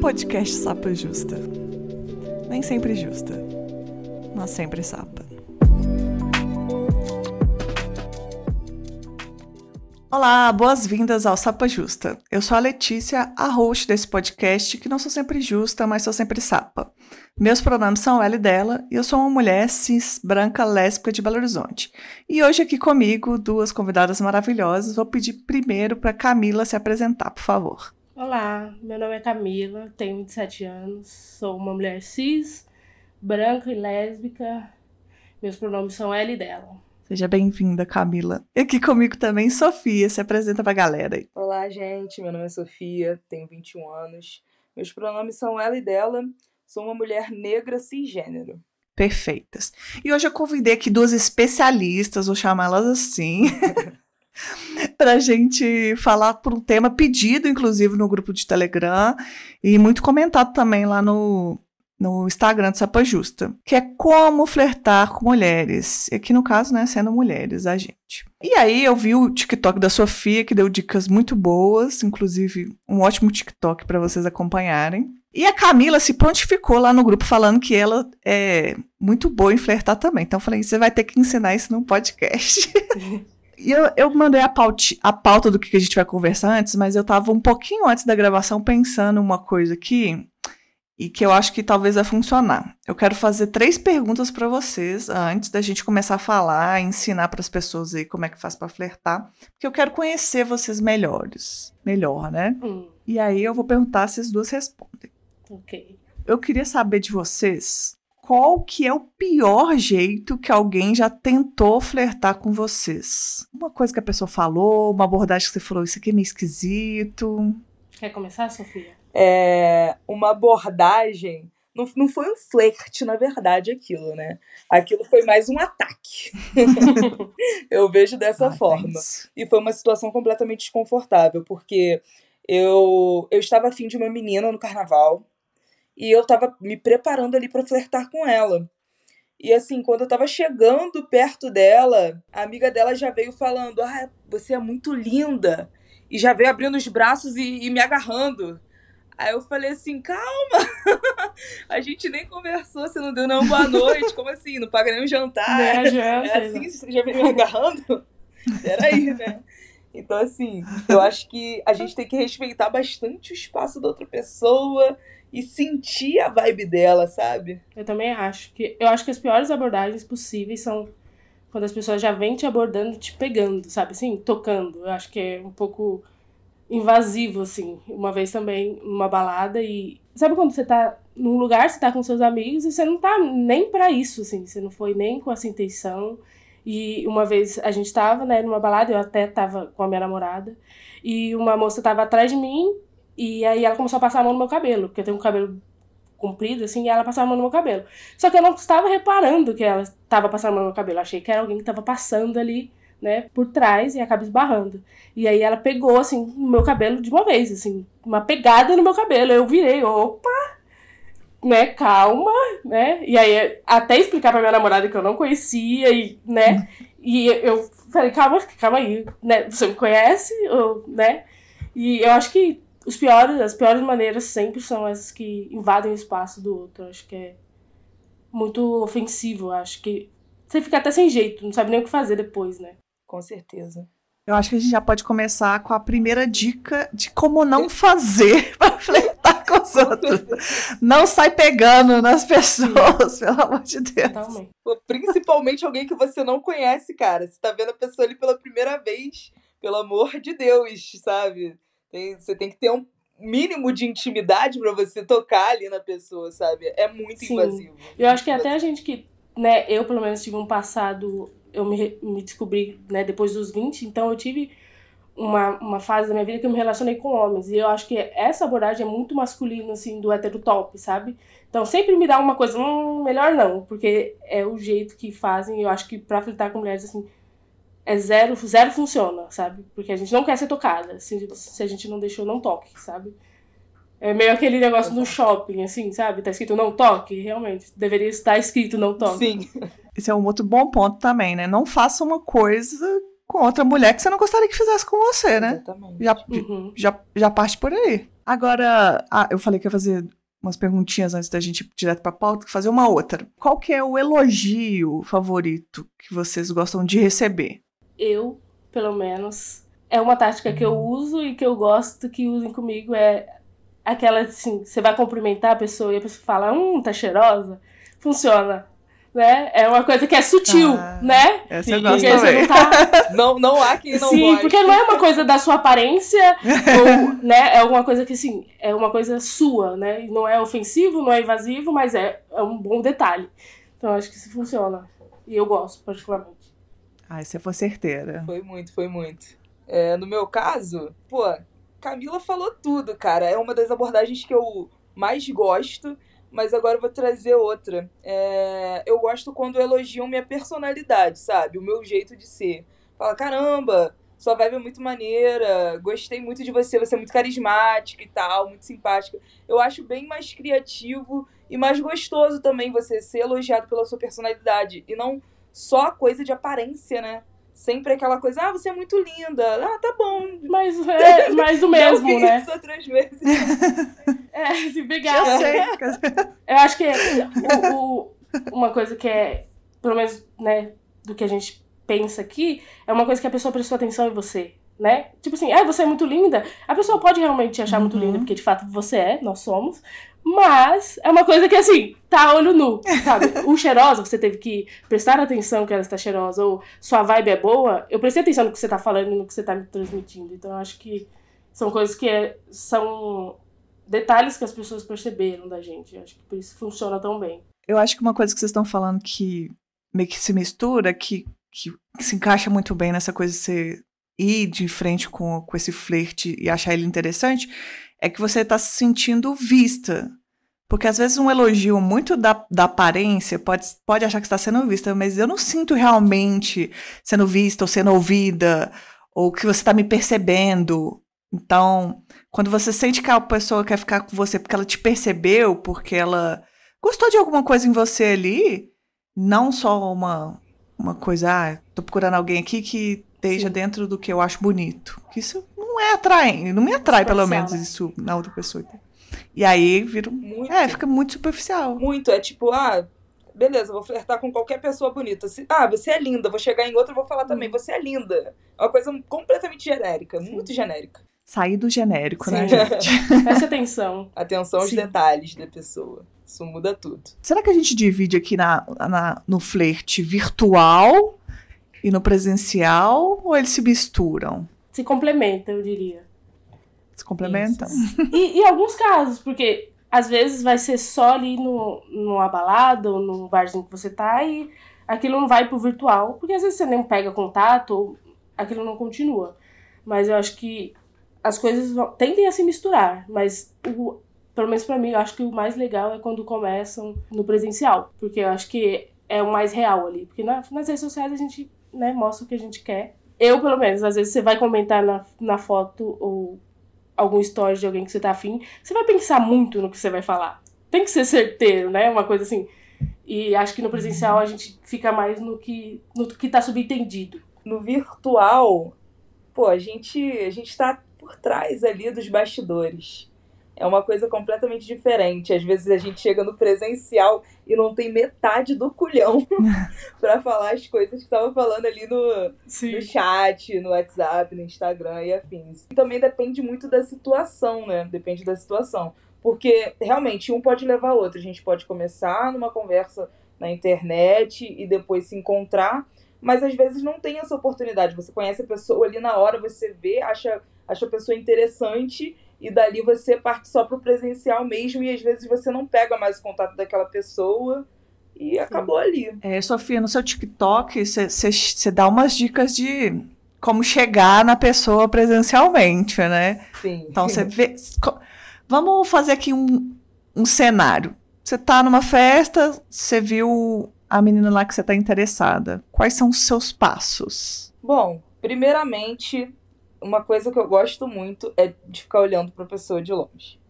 Podcast Sapa Justa. Nem sempre justa, mas sempre sapa. Olá, boas-vindas ao Sapa Justa. Eu sou a Letícia, a host desse podcast, que não sou sempre justa, mas sou sempre sapa. Meus pronomes são ela e dela, e eu sou uma mulher cis, branca, lésbica de Belo Horizonte. E hoje aqui comigo, duas convidadas maravilhosas, vou pedir primeiro para Camila se apresentar, por favor. Olá, meu nome é Camila, tenho 27 anos, sou uma mulher cis, branca e lésbica. Meus pronomes são ela e dela. Seja bem-vinda, Camila. E aqui comigo também, Sofia. Se apresenta pra galera aí. Olá, gente. Meu nome é Sofia, tenho 21 anos. Meus pronomes são ela e dela. Sou uma mulher negra cisgênero. Perfeitas. E hoje eu convidei aqui duas especialistas, vou chamá-las assim, para gente falar por um tema pedido, inclusive, no grupo de Telegram e muito comentado também lá no, no Instagram do Sapa Justa, que é como flertar com mulheres. E aqui no caso, né, sendo mulheres, a gente. E aí eu vi o TikTok da Sofia, que deu dicas muito boas, inclusive um ótimo TikTok para vocês acompanharem. E a Camila se prontificou lá no grupo falando que ela é muito boa em flertar também. Então eu falei, você vai ter que ensinar isso num podcast. E eu, eu mandei a, paute, a pauta do que a gente vai conversar antes, mas eu tava um pouquinho antes da gravação pensando uma coisa aqui e que eu acho que talvez vai funcionar. Eu quero fazer três perguntas para vocês antes da gente começar a falar, ensinar para as pessoas aí como é que faz para flertar, porque eu quero conhecer vocês melhores, melhor, né? Hum, E aí eu vou perguntar se as duas respondem. ok. Eu queria saber de vocês qual que é o pior jeito que alguém já tentou flertar com vocês. Uma coisa que a pessoa falou, uma abordagem que você falou, isso aqui é meio esquisito. Quer começar, Sofia? É uma abordagem. Não, não foi um flerte, na verdade, aquilo, né? Aquilo foi mais um ataque. eu vejo dessa Ah, forma. thanks. E foi uma situação completamente desconfortável, porque eu, eu estava afim de uma menina no carnaval e eu estava me preparando ali para flertar com ela. E assim, quando eu estava chegando perto dela, a amiga dela já veio falando: Ah, você é muito linda. E já veio abrindo os braços e, e me agarrando. Aí eu falei assim: calma, a gente nem conversou, você não deu não boa noite. Como assim? Não paga nem um jantar. Né, janta, É assim, você já veio me agarrando? Peraí, né? Então, assim, eu acho que a gente tem que respeitar bastante o espaço da outra pessoa e sentir a vibe dela, sabe? Eu também acho que. Eu acho que as piores abordagens possíveis são quando as pessoas já vêm te abordando, te pegando, sabe? Assim, tocando. Eu acho que é um pouco invasivo, assim. Uma vez também, numa balada e. Sabe quando você tá num lugar, você tá com seus amigos e você não tá nem pra isso, assim. Você não foi nem com essa intenção. E uma vez a gente tava, né, numa balada, eu até tava com a minha namorada, e uma moça tava atrás de mim, e aí ela começou a passar a mão no meu cabelo, porque eu tenho um cabelo comprido, assim, e ela passava a mão no meu cabelo. Só que eu não estava reparando que ela estava passando a mão no meu cabelo. Eu achei que era alguém que estava passando ali, né, por trás e acaba esbarrando. E aí ela pegou, assim, no meu cabelo de uma vez, assim, uma pegada no meu cabelo. Eu virei, opa, né, calma, né? E aí até explicar pra minha namorada que eu não conhecia e, né, e eu falei, calma, calma aí, né, você me conhece, né? E eu acho que os piores, as piores maneiras sempre são essas que invadem o espaço do outro. Eu acho que é muito ofensivo. Acho que você fica até sem jeito, não sabe nem o que fazer depois, né? Com certeza. Eu acho que a gente já pode começar com a primeira dica de como não fazer para flertar com os outros. Não sai pegando nas pessoas, pelo amor de Deus. Totalmente. Principalmente alguém que você não conhece, cara. Você tá vendo a pessoa ali pela primeira vez. Pelo amor de Deus, sabe? Tem- você tem que ter um mínimo de intimidade pra você tocar ali na pessoa, sabe? É muito Sim. invasivo. Eu acho que até a gente que, né, eu pelo menos tive um passado, eu me, me descobri, né, depois dos 20, então eu tive uma, uma fase da minha vida que eu me relacionei com homens. E eu acho que essa abordagem é muito masculina, assim, do hétero top, sabe? Então sempre me dá uma coisa, hum, melhor não, porque é o jeito que fazem. e Eu acho que pra flertar com mulheres, assim, é zero, zero funciona, sabe? Porque a gente não quer ser tocada. Se, se a gente não deixou, não toque, sabe? É meio aquele negócio no shopping, assim, sabe? Tá escrito não toque, realmente. Deveria estar escrito não toque. Sim. Esse é um outro bom ponto também, né? Não faça uma coisa com outra mulher que você não gostaria que fizesse com você, né? Exatamente. Já, Uhum. já, já parte por aí. Agora, ah, eu falei que ia fazer umas perguntinhas antes da gente ir direto pra pauta, fazer uma outra. Qual que é o elogio favorito que vocês gostam de receber? Eu, pelo menos, é uma tática que eu uso e que eu gosto que usem comigo. É aquela assim: você vai cumprimentar a pessoa e a pessoa fala, hum, tá cheirosa. Funciona. Né? É uma coisa que é sutil, Ah, né? Essa eu gosto também. não tá Não, não há quem não Sim, goste. porque não é uma coisa da sua aparência, ou, né? É alguma coisa que, assim, é uma coisa sua, né? E Não é ofensivo, não é invasivo, mas é, é um bom detalhe. Então, acho que isso funciona. E eu gosto, particularmente. Ai, você foi certeira. Foi muito, foi muito. É, no meu caso, pô, Camila falou tudo, cara. É uma das abordagens que eu mais gosto, mas agora eu vou trazer outra. É, eu gosto quando elogiam minha personalidade, sabe? O meu jeito de ser. Fala, caramba, sua vibe é muito maneira, gostei muito de você, você é muito carismática e tal, muito simpática. Eu acho bem mais criativo e mais gostoso também você ser elogiado pela sua personalidade e não só coisa de aparência, né? Sempre aquela coisa, ah, você é muito linda. Ah, tá bom. Mas é mais Já mesmo, ouvi né? isso outras vezes. É, se Eu pegar. sei. Eu acho que o- o- uma coisa que é, pelo menos, né, do que a gente pensa aqui, é uma coisa que a pessoa prestou atenção em você, né? Tipo assim, ah, você é muito linda. A pessoa pode realmente te achar muito Uhum. linda, porque de fato você é, nós somos. Mas é uma coisa que, assim, tá olho nu, sabe? O cheirosa, você teve que prestar atenção que ela está cheirosa, ou sua vibe é boa. Eu prestei atenção no que você tá falando e no que você tá me transmitindo. Então, eu acho que são coisas que é- são detalhes que as pessoas perceberam da gente. Eu acho que por isso funciona tão bem. Eu acho que uma coisa que vocês estão falando que meio que se mistura, que, que, se encaixa muito bem nessa coisa de você ir de frente com, com esse flerte e achar ele interessante, é que você está se sentindo vista. Porque às vezes um elogio muito da, da aparência pode, pode achar que está sendo vista, mas eu não sinto realmente sendo vista ou sendo ouvida, ou que você está me percebendo. Então, quando você sente que a pessoa quer ficar com você porque ela te percebeu, porque ela gostou de alguma coisa em você ali, não só uma, uma coisa, ah, tô procurando alguém aqui que esteja Sim. dentro do que eu acho bonito. Que isso não é atraente, não me atrai pelo menos né? isso na outra pessoa. E aí vira. Muito. É, fica muito superficial. Muito. É tipo, ah, beleza, vou flertar com qualquer pessoa bonita. Se- ah, você é linda. Vou chegar em outra e vou falar também, você é linda. É uma coisa completamente genérica, muito genérica. Sair do genérico, né, Sim. gente? Preste atenção. Atenção aos Sim. detalhes da pessoa. Isso muda tudo. Será que a gente divide aqui na, na- no flerte virtual e no presencial ou eles se misturam? Se complementa, eu diria. Se complementam? E, e alguns casos, porque às vezes vai ser só ali no, numa balada ou no barzinho que você tá e aquilo não vai pro virtual, porque às vezes você nem pega contato ou aquilo não continua. Mas eu acho que as coisas vão- tendem a se misturar, mas o, pelo menos pra mim, eu acho que o mais legal é quando começam no presencial, porque eu acho que é o mais real ali, porque na- nas redes sociais a gente né, mostra o que a gente quer. Eu, pelo menos, às vezes você vai comentar na, na foto ou algum story de alguém que você tá afim, você vai pensar muito no que você vai falar. Tem que ser certeiro, né? Uma coisa assim. E acho que no presencial a gente fica mais no que, no que tá subentendido. No virtual, pô, a gente, a gente tá por trás ali dos bastidores. É uma coisa completamente diferente. Às vezes a gente chega no presencial e não tem metade do culhão pra falar as coisas que tava falando ali no, no chat, no WhatsApp, no Instagram e afins. E também depende muito da situação, né? Depende da situação. Porque realmente um pode levar ao outro. A gente pode começar numa conversa na internet e depois se encontrar, mas às vezes não tem essa oportunidade. Você conhece a pessoa ali na hora, você vê, acha, acha a pessoa interessante e dali você parte só pro presencial mesmo e às vezes você não pega mais o contato daquela pessoa e acabou ali. É, Sofia, no seu TikTok, você dá umas dicas de como chegar na pessoa presencialmente, né? Sim. Então você vê. co- Vamos fazer aqui um, um cenário. Você tá numa festa, você viu a menina lá que você tá interessada. Quais são os seus passos? Bom, primeiramente, uma coisa que eu gosto muito é de ficar olhando pra pessoa de longe.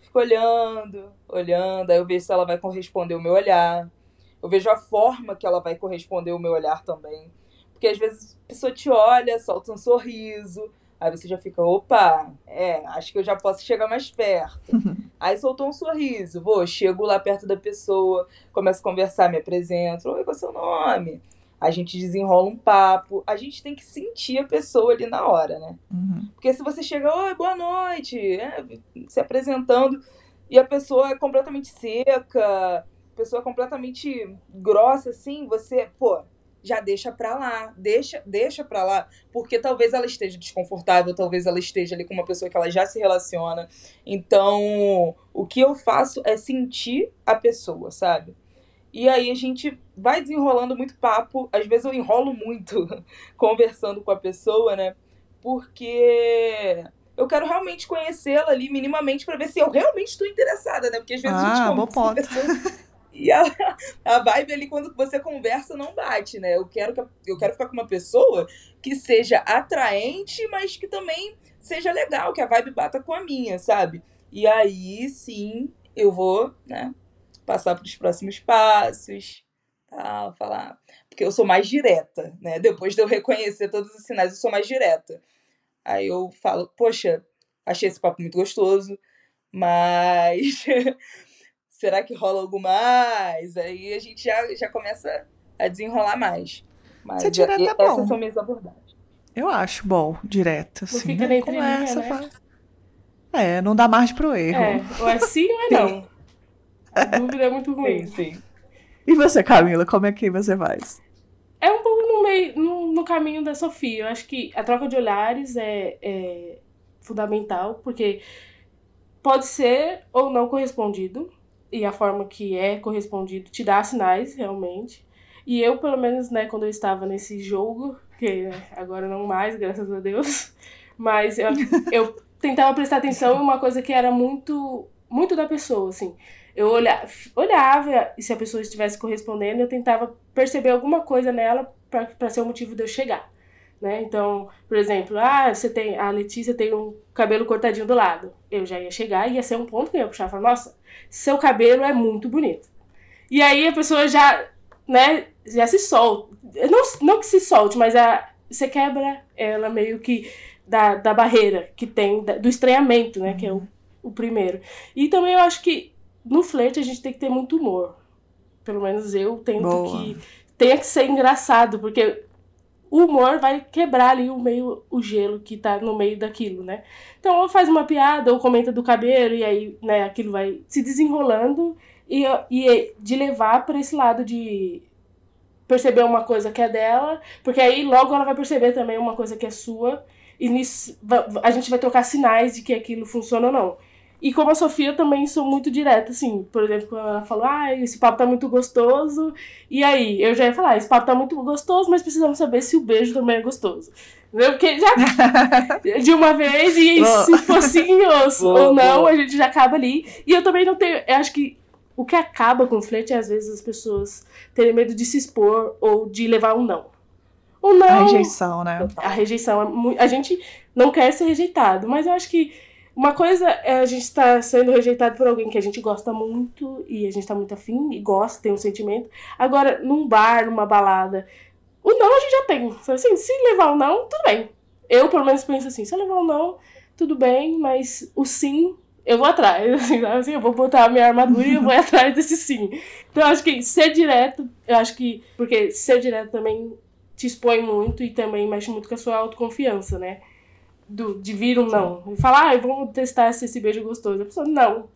Fico olhando, olhando, aí eu vejo se ela vai corresponder o meu olhar. Eu vejo a forma que ela vai corresponder o meu olhar também. Porque às vezes a pessoa te olha, solta um sorriso, aí você já fica, opa, é, acho que eu já posso chegar mais perto. aí soltou um sorriso, vou, chego lá perto da pessoa, começo a conversar, me apresento, oi, qual é o seu nome? A gente desenrola um papo, a gente tem que sentir a pessoa ali na hora, né? Uhum. Porque se você chega, oi, boa noite, é, se apresentando, e a pessoa é completamente seca, pessoa completamente grossa, assim, você, pô, já deixa pra lá, deixa, deixa pra lá, porque talvez ela esteja desconfortável, talvez ela esteja ali com uma pessoa que ela já se relaciona. Então, o que eu faço é sentir a pessoa, sabe? E aí a gente vai desenrolando muito papo, às vezes eu enrolo muito conversando com a pessoa, né? Porque eu quero realmente conhecê-la ali minimamente para ver se eu realmente estou interessada, né? Porque às vezes ah, a gente ponto. Pessoa... E a, a vibe ali, quando você conversa, não bate, né? Eu quero, que, eu quero ficar com uma pessoa que seja atraente, mas que também seja legal, que a vibe bata com a minha, sabe? E aí sim eu vou, né, passar para os próximos passos, tal, falar. Porque eu sou mais direta, né? Depois de eu reconhecer todos os sinais, eu sou mais direta. Aí eu falo, poxa, achei esse papo muito gostoso, mas será que rola algo mais? Aí a gente já, já começa a desenrolar mais. Mas Ser direta é essas bom. são minhas abordagens. Eu acho bom, direta, assim. fica né? entrelinha, Conversa, né? fala. É, não dá margem pro erro. É, ou é sim ou é não. A dúvida é muito ruim. Sim, sim. E você, Camila, como é que você faz? É um pouco no meio, no, no caminho da Sofia. Eu acho que a troca de olhares é, é fundamental, porque pode ser ou não correspondido, e a forma que é correspondido te dá sinais, realmente. E eu, pelo menos, né, quando eu estava nesse jogo, que agora não mais, graças a Deus, mas eu, eu tentava prestar atenção em uma coisa que era muito, muito da pessoa, assim. Eu olhava, olhava e se a pessoa estivesse correspondendo, eu tentava perceber alguma coisa nela para ser o motivo de eu chegar. Né? Então, por exemplo, ah, você tem, a Letícia tem um cabelo cortadinho do lado. Eu já ia chegar e ia ser um ponto que eu ia puxar e falar, nossa, seu cabelo é muito bonito. E aí a pessoa já, né, já se solta. Não, não que se solte, mas a, você quebra ela meio que da, da barreira que tem, da, do estranhamento, né, que é o, o primeiro. E também eu acho que no flerte a gente tem que ter muito humor. Pelo menos eu tento Boa. que tenha que ser engraçado, porque o humor vai quebrar ali o meio o gelo que tá no meio daquilo, né? Então ou faz uma piada ou comenta do cabelo e aí, né, aquilo vai se desenrolando e, e de levar para esse lado de perceber uma coisa que é dela, porque aí logo ela vai perceber também uma coisa que é sua e nisso a gente vai trocar sinais de que aquilo funciona ou não. E como a Sofia, eu também sou muito direta, assim. Por exemplo, quando ela falou, ah, esse papo tá muito gostoso. E aí, eu já ia falar, esse papo tá muito gostoso, mas precisamos saber se o beijo também é gostoso. Entendeu? Porque já de uma vez, e Boa. se for sim ou, Boa, ou não, boa. a gente já acaba ali. E eu também não tenho. Eu acho que o que acaba com o flerte é, às vezes, as pessoas terem medo de se expor ou de levar um não. O não. A rejeição, né? A rejeição é. A gente não quer ser rejeitado, mas eu acho que uma coisa é a gente estar sendo rejeitado por alguém que a gente gosta muito e a gente tá muito afim e gosta, tem um sentimento. Agora, num bar, numa balada, o não a gente já tem. Assim, se levar o não, tudo bem. Eu, pelo menos, penso assim: se eu levar o não, tudo bem, mas o sim, eu vou atrás. Assim? Assim, eu vou botar a minha armadura e eu vou atrás desse sim. Então, acho que ser direto, eu acho que. Porque ser direto também te expõe muito e também mexe muito com a sua autoconfiança, né? Do, de vir um não. E falar, ah, vamos testar se esse beijo é gostoso. A pessoa, não.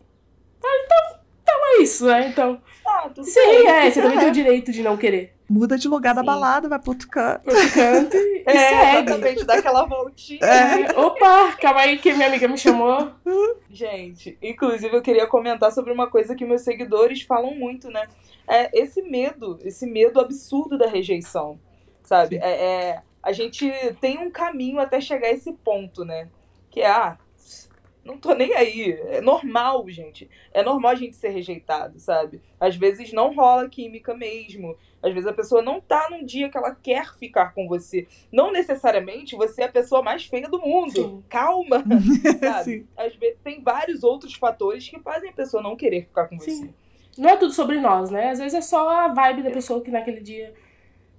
Ah, então, então é isso, né? Então. Ah, Sim, bem. é, você também É. tem o direito de não querer. Muda de lugar da Sim. balada, vai pro outro canto. Pro outro canto e, e É, segue. exatamente, dá aquela voltinha. É. Opa, calma aí que minha amiga me chamou. Gente, inclusive eu queria comentar sobre uma coisa que meus seguidores falam muito, né? É esse medo, esse medo absurdo da rejeição, sabe? É, é- a gente tem um caminho até chegar a esse ponto, né? Que é, ah, não tô nem aí. É normal, gente. É normal a gente ser rejeitado, sabe? Às vezes não rola química mesmo. Às vezes a pessoa não tá num dia que ela quer ficar com você. Não necessariamente você é a pessoa mais feia do mundo. Sim. Calma, sabe? Sim. Às vezes tem vários outros fatores que fazem a pessoa não querer ficar com você. Sim. Não é tudo sobre nós, né? Às vezes é só a vibe da pessoa que naquele dia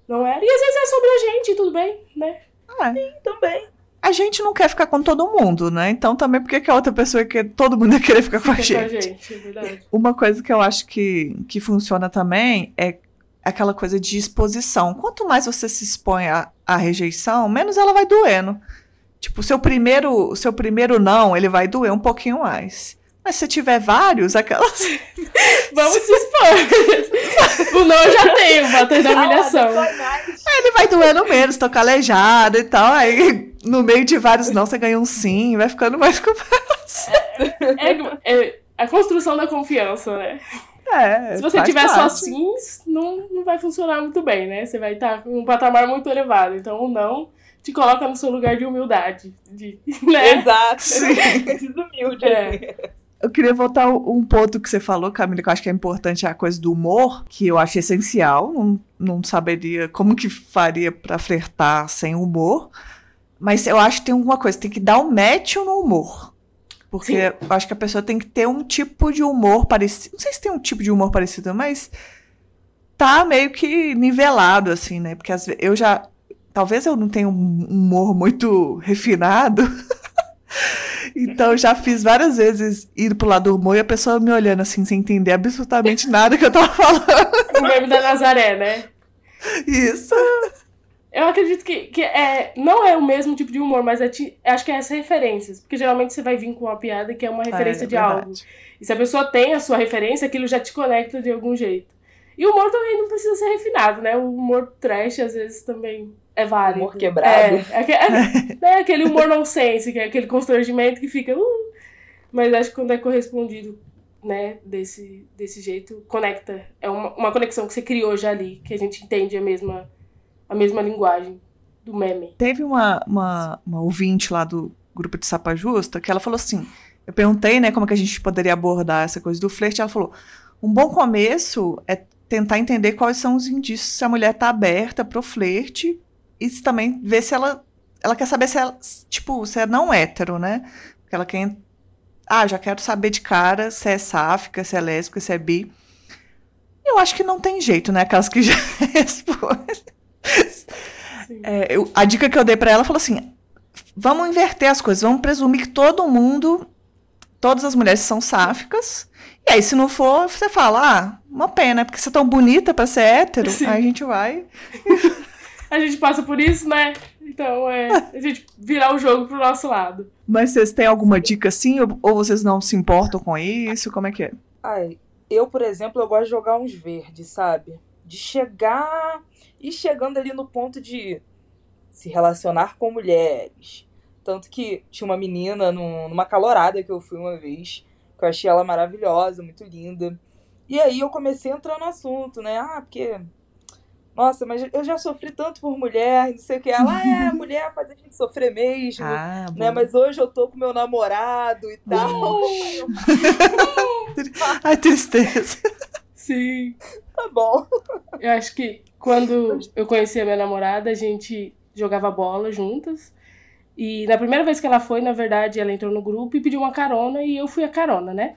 não era. E às vezes é sobre a gente, tudo bem, né? É. Sim, também. A gente não quer ficar com todo mundo, né? Então também por que que a outra pessoa quer todo mundo ia querer ficar com a Fica com a gente? gente, é verdade. Uma coisa que eu acho que, que funciona também é aquela coisa de exposição. Quanto mais você se expõe à, à rejeição, menos ela vai doendo. Tipo, o seu primeiro, seu primeiro não, ele vai doer um pouquinho mais. Mas se tiver vários, aquelas. Vamos se expor. o não eu já tenho, bater da humilhação. Ah, mais. Ele vai doendo menos, tô calejado e tal. Aí, no meio de vários não, você ganha um sim, vai ficando mais com É, é a construção da confiança, né? É, Se você tiver só parte. sims, não, não vai funcionar muito bem, né? Você vai estar com um patamar muito elevado. Então, o não te coloca no seu lugar de humildade. De, né? Exato. Sim. Desumilde. É. Eu queria voltar um ponto que você falou, Camila, que eu acho que é importante, a coisa do humor, que eu acho essencial. Não, não saberia como que faria pra flertar sem humor. Mas eu acho que tem alguma coisa, tem que dar um match no humor. Porque Sim. eu acho que a pessoa tem que ter um tipo de humor parecido. Não sei se tem um tipo de humor parecido, mas tá meio que nivelado, assim, né? Porque às vezes eu já. Talvez eu não tenha um humor muito refinado. Então já fiz várias vezes ir pro lado do humor e a pessoa me olhando assim, sem entender absolutamente nada que eu tava falando. O meme da Nazaré, né? Isso. Eu acredito que, que é, não é o mesmo tipo de humor, mas é ti- acho que é as referências. Porque geralmente você vai vir com uma piada que é uma referência É, de verdade. algo. E se a pessoa tem a sua referência, aquilo já te conecta de algum jeito. E o humor também não precisa ser refinado, né? O humor trash, às vezes, também é válido. Humor quebrado. É, aque- é, né, aquele humor nonsense, que é aquele constrangimento que fica... "Uh", mas acho que quando é correspondido, né, desse, desse jeito, conecta. É uma, uma conexão que você criou já ali, que a gente entende a mesma, a mesma linguagem do meme. Teve uma, uma, uma ouvinte lá do grupo de Sapa Justa que ela falou assim: eu perguntei, né, como que a gente poderia abordar essa coisa do flerte. Ela falou: um bom começo é tentar entender quais são os indícios se a mulher tá aberta pro flerte e também ver se ela. Ela quer saber se ela, tipo, se é não hétero, né? Porque ela quer. Ah, já quero saber de cara se é sáfica, se é lésbica, se é bi. Eu acho que não tem jeito, né? Aquelas que já. É, eu- a dica que eu dei pra ela falou assim: vamos inverter as coisas, vamos presumir que todo mundo, todas as mulheres são sáficas. E aí, se não for, você fala: ah, uma pena, porque você é tão bonita pra ser hétero. Sim. Aí a gente vai. A gente passa por isso, né? Então é a gente virar o jogo pro nosso lado. Mas vocês têm alguma dica assim? Ou, ou vocês não se importam com isso? Como é que é? Ai, eu, por exemplo, eu gosto de jogar uns verdes, sabe? De chegar e chegando ali no ponto de se relacionar com mulheres. Tanto que tinha uma menina num- numa calorada que eu fui uma vez, que eu achei ela maravilhosa, muito linda. E aí eu comecei a entrar no assunto, né? Ah, porque. Nossa, mas eu já sofri tanto por mulher, não sei o que. Ela "Ah, é, mulher faz a gente sofrer mesmo. Ah, Né, bom. mas hoje eu tô com meu namorado e tal. Ai, tristeza. Sim. tá bom. Eu acho que quando eu conheci a minha namorada, a gente jogava bola juntas. E na primeira vez que ela foi, na verdade, ela entrou no grupo e pediu uma carona e eu fui a carona, né?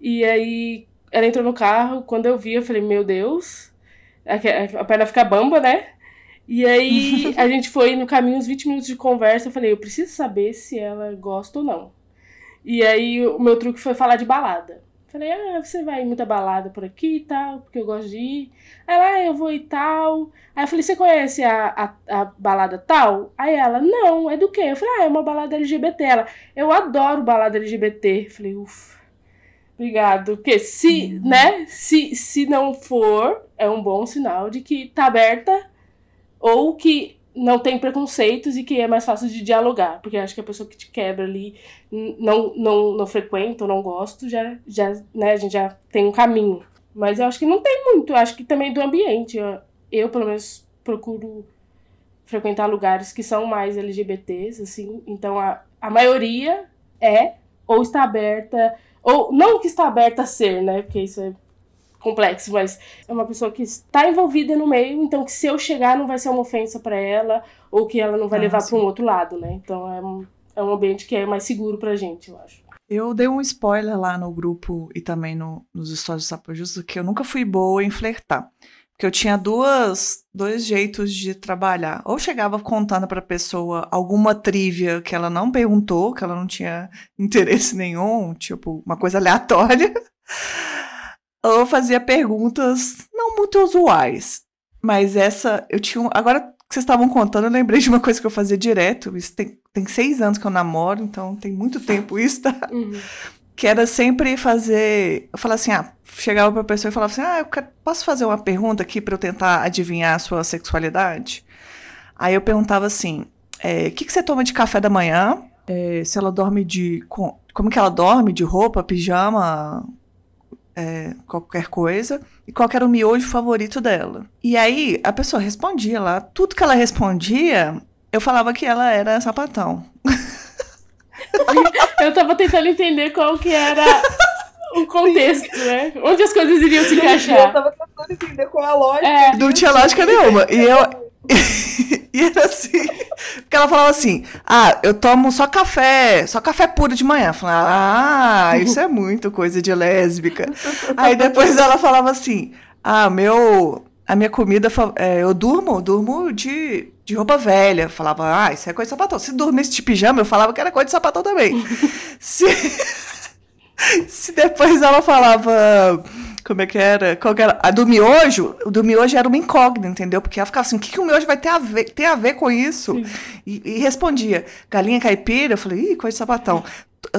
E aí ela entrou no carro, quando eu vi, eu falei, meu Deus, a a perna fica bamba, né? E aí a gente foi no caminho, uns 20 minutos de conversa, eu falei, eu preciso saber se ela gosta ou não. E aí o meu truque foi falar de balada. Falei, ah, você vai em muita balada por aqui e tal, porque eu gosto de ir. Aí ela, ah, eu vou e tal. Aí eu falei, você conhece a, a, a balada tal? Aí ela, não, é do quê? Eu falei, ah, é uma balada LGBT. Ela, eu adoro balada LGBT. Eu falei, ufa, obrigado. Porque se, né, se, se não for, é um bom sinal de que tá aberta ou que não tem preconceitos e que é mais fácil de dialogar. Porque eu acho que a pessoa que te quebra ali não, não, não frequento ou não gosto, já, já, né, a gente já tem um caminho. Mas eu acho que não tem muito, eu acho que também do ambiente. Eu, eu, pelo menos, procuro frequentar lugares que são mais LGBTs, assim. Então, a, a maioria é ou está aberta, ou não que está aberta a ser, né, porque isso é complexo, mas é uma pessoa que está envolvida no meio, então que se eu chegar não vai ser uma ofensa para ela, ou que ela não vai Ah, levar para um outro lado, né? Então é um, é um ambiente que é mais seguro pra gente, eu acho. Eu dei um spoiler lá no grupo e também no, nos stories do Sapo Justo que eu nunca fui boa em flertar. Porque eu tinha duas, dois jeitos de trabalhar. Ou chegava contando para a pessoa alguma trivia que ela não perguntou, que ela não tinha interesse nenhum, tipo, uma coisa aleatória. ou fazia perguntas não muito usuais. Mas essa, eu tinha. Agora que vocês estavam contando, eu lembrei de uma coisa que eu fazia direto. Isso tem, tem seis anos que eu namoro, então tem muito tempo isso, tá? Uhum que era sempre fazer. Eu falava assim, ah, chegava pra pessoa e falava assim: ah, eu quero, posso fazer uma pergunta aqui para eu tentar adivinhar a sua sexualidade? Aí eu perguntava assim: é, o que, que você toma de café da manhã? É, se ela dorme de. Com, como que ela dorme? De roupa, pijama, é, qualquer coisa. E qual era o miojo favorito dela. E aí a pessoa respondia lá. Tudo que ela respondia, eu falava que ela era sapatão. Eu tava tentando entender qual que era o contexto, Sim. né? Onde as coisas iriam se encaixar. Eu tava tentando entender qual é a lógica. É. Não tinha lógica nenhuma. E eu. e era assim. Porque ela falava assim: Ah, eu tomo só café, só café puro de manhã. Eu falava, ah, isso é muito coisa de lésbica. Aí depois ela falava assim: Ah, meu. A minha comida, é, eu durmo, durmo de de roupa velha. Falava, ah, isso é coisa de sapatão. Se dormisse de pijama, eu falava que era coisa de sapatão também. se... se depois ela falava. Como é que era? Qual que era? A do miojo, o do miojo era uma incógnita, entendeu? Porque ela ficava assim, o que, que o miojo vai ter a ver, ter a ver com isso? E, e, respondia, galinha caipira, eu falei, ih, coisa de sapatão.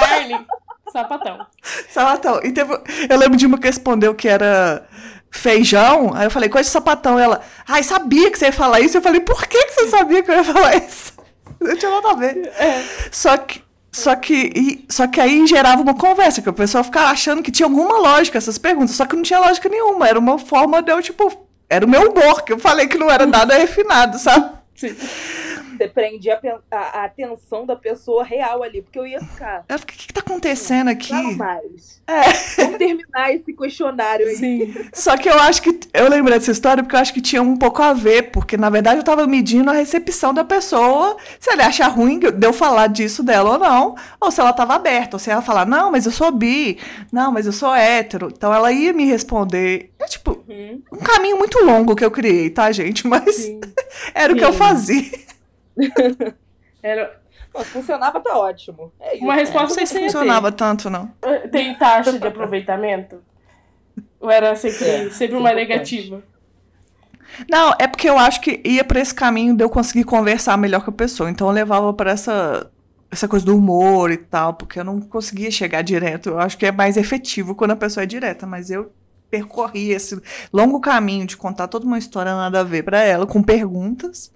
Carne, sapatão. Sapatão. E teve, eu lembro de uma que respondeu que era feijão. Aí eu falei, coisa de sapatão. Ela, ai, sabia que você ia falar isso. Eu falei, por que, que você sabia que eu ia falar isso? Não tinha nada a ver. É. Só que. Só que, e, só que aí gerava uma conversa, que o pessoal ficava achando que tinha alguma lógica essas perguntas, só que não tinha lógica nenhuma. Era uma forma de eu, tipo, era o meu humor, que eu falei que não era nada refinado, sabe? Sim. Você prende a, a, a, atenção da pessoa real ali, porque eu ia ficar. Eu fiquei, o que, que tá acontecendo aqui? Não mais. É. Vamos terminar esse questionário aí. Sim. Só que eu acho que. Eu lembrei dessa história porque eu acho que tinha um pouco a ver, porque na verdade eu tava medindo a recepção da pessoa, se ela acha ruim de eu falar disso dela ou não, ou se ela tava aberta, ou se ela falar, não, mas eu sou bi, não, mas eu sou hétero. Então ela ia me responder. É tipo, uhum. um caminho muito longo que eu criei, tá, gente? Mas era Sim. o que eu fazia. Era... Funcionava, tá ótimo. É Uma resposta não sei se funcionava ter. tanto, não. Tem taxa de aproveitamento? Ou era sempre, é, sempre uma negativa? Não, é porque eu acho que ia para esse caminho de eu conseguir conversar melhor com a pessoa. Então eu levava para essa essa coisa do humor e tal, porque eu não conseguia chegar direto. Eu acho que é mais efetivo quando a pessoa é direta, mas eu percorri esse longo caminho de contar toda uma história nada a ver para ela com perguntas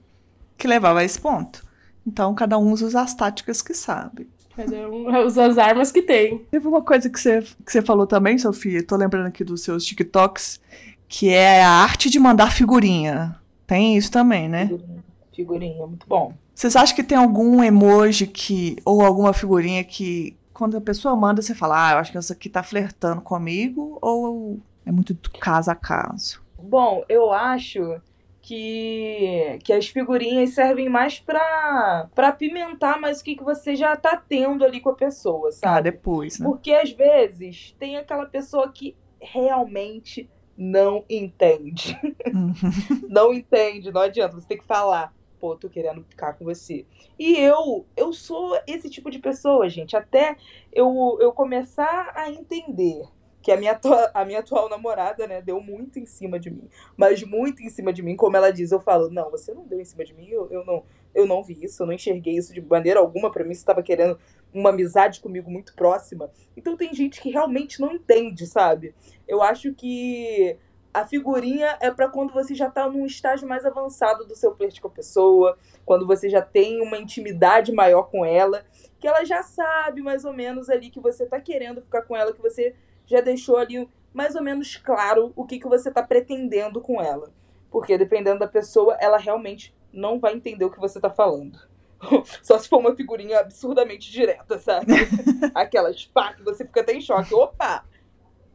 que levava a esse ponto. Então, cada um usa as táticas que sabe. Cada um usa as armas que tem. Teve uma coisa que você, que você falou também, Sofia, tô lembrando aqui dos seus TikToks, que é a arte de mandar figurinha. Tem isso também, né? Figurinha, figurinha muito bom. Vocês acham que tem algum emoji que, ou alguma figurinha que, quando a pessoa manda, você fala, ah, eu acho que essa aqui tá flertando comigo, ou é muito caso a caso? Bom, eu acho que, que as figurinhas servem mais pra, pra apimentar mais o que, que você já tá tendo ali com a pessoa, sabe? Ah, depois, né? Porque às vezes tem aquela pessoa que realmente não entende. Uhum. não entende, não adianta, você tem que falar. Pô, tô querendo ficar com você. E eu, eu sou esse tipo de pessoa, gente. Até eu, eu começar a entender que a minha, a minha atual namorada, né, deu muito em cima de mim. Mas muito em cima de mim, como ela diz, eu falo, não, você não deu em cima de mim, eu, eu, não, eu não vi isso, eu não enxerguei isso de maneira alguma. para mim, você estava querendo uma amizade comigo muito próxima. Então tem gente que realmente não entende, sabe? Eu acho que a figurinha é para quando você já tá num estágio mais avançado do seu flerte com a pessoa, quando você já tem uma intimidade maior com ela, que ela já sabe mais ou menos ali que você tá querendo ficar com ela, que você já deixou ali mais ou menos claro o que, que você está pretendendo com ela. Porque dependendo da pessoa, ela realmente não vai entender o que você está falando. Só se for uma figurinha absurdamente direta, sabe? Aquelas pá, que você fica até em choque. Opa!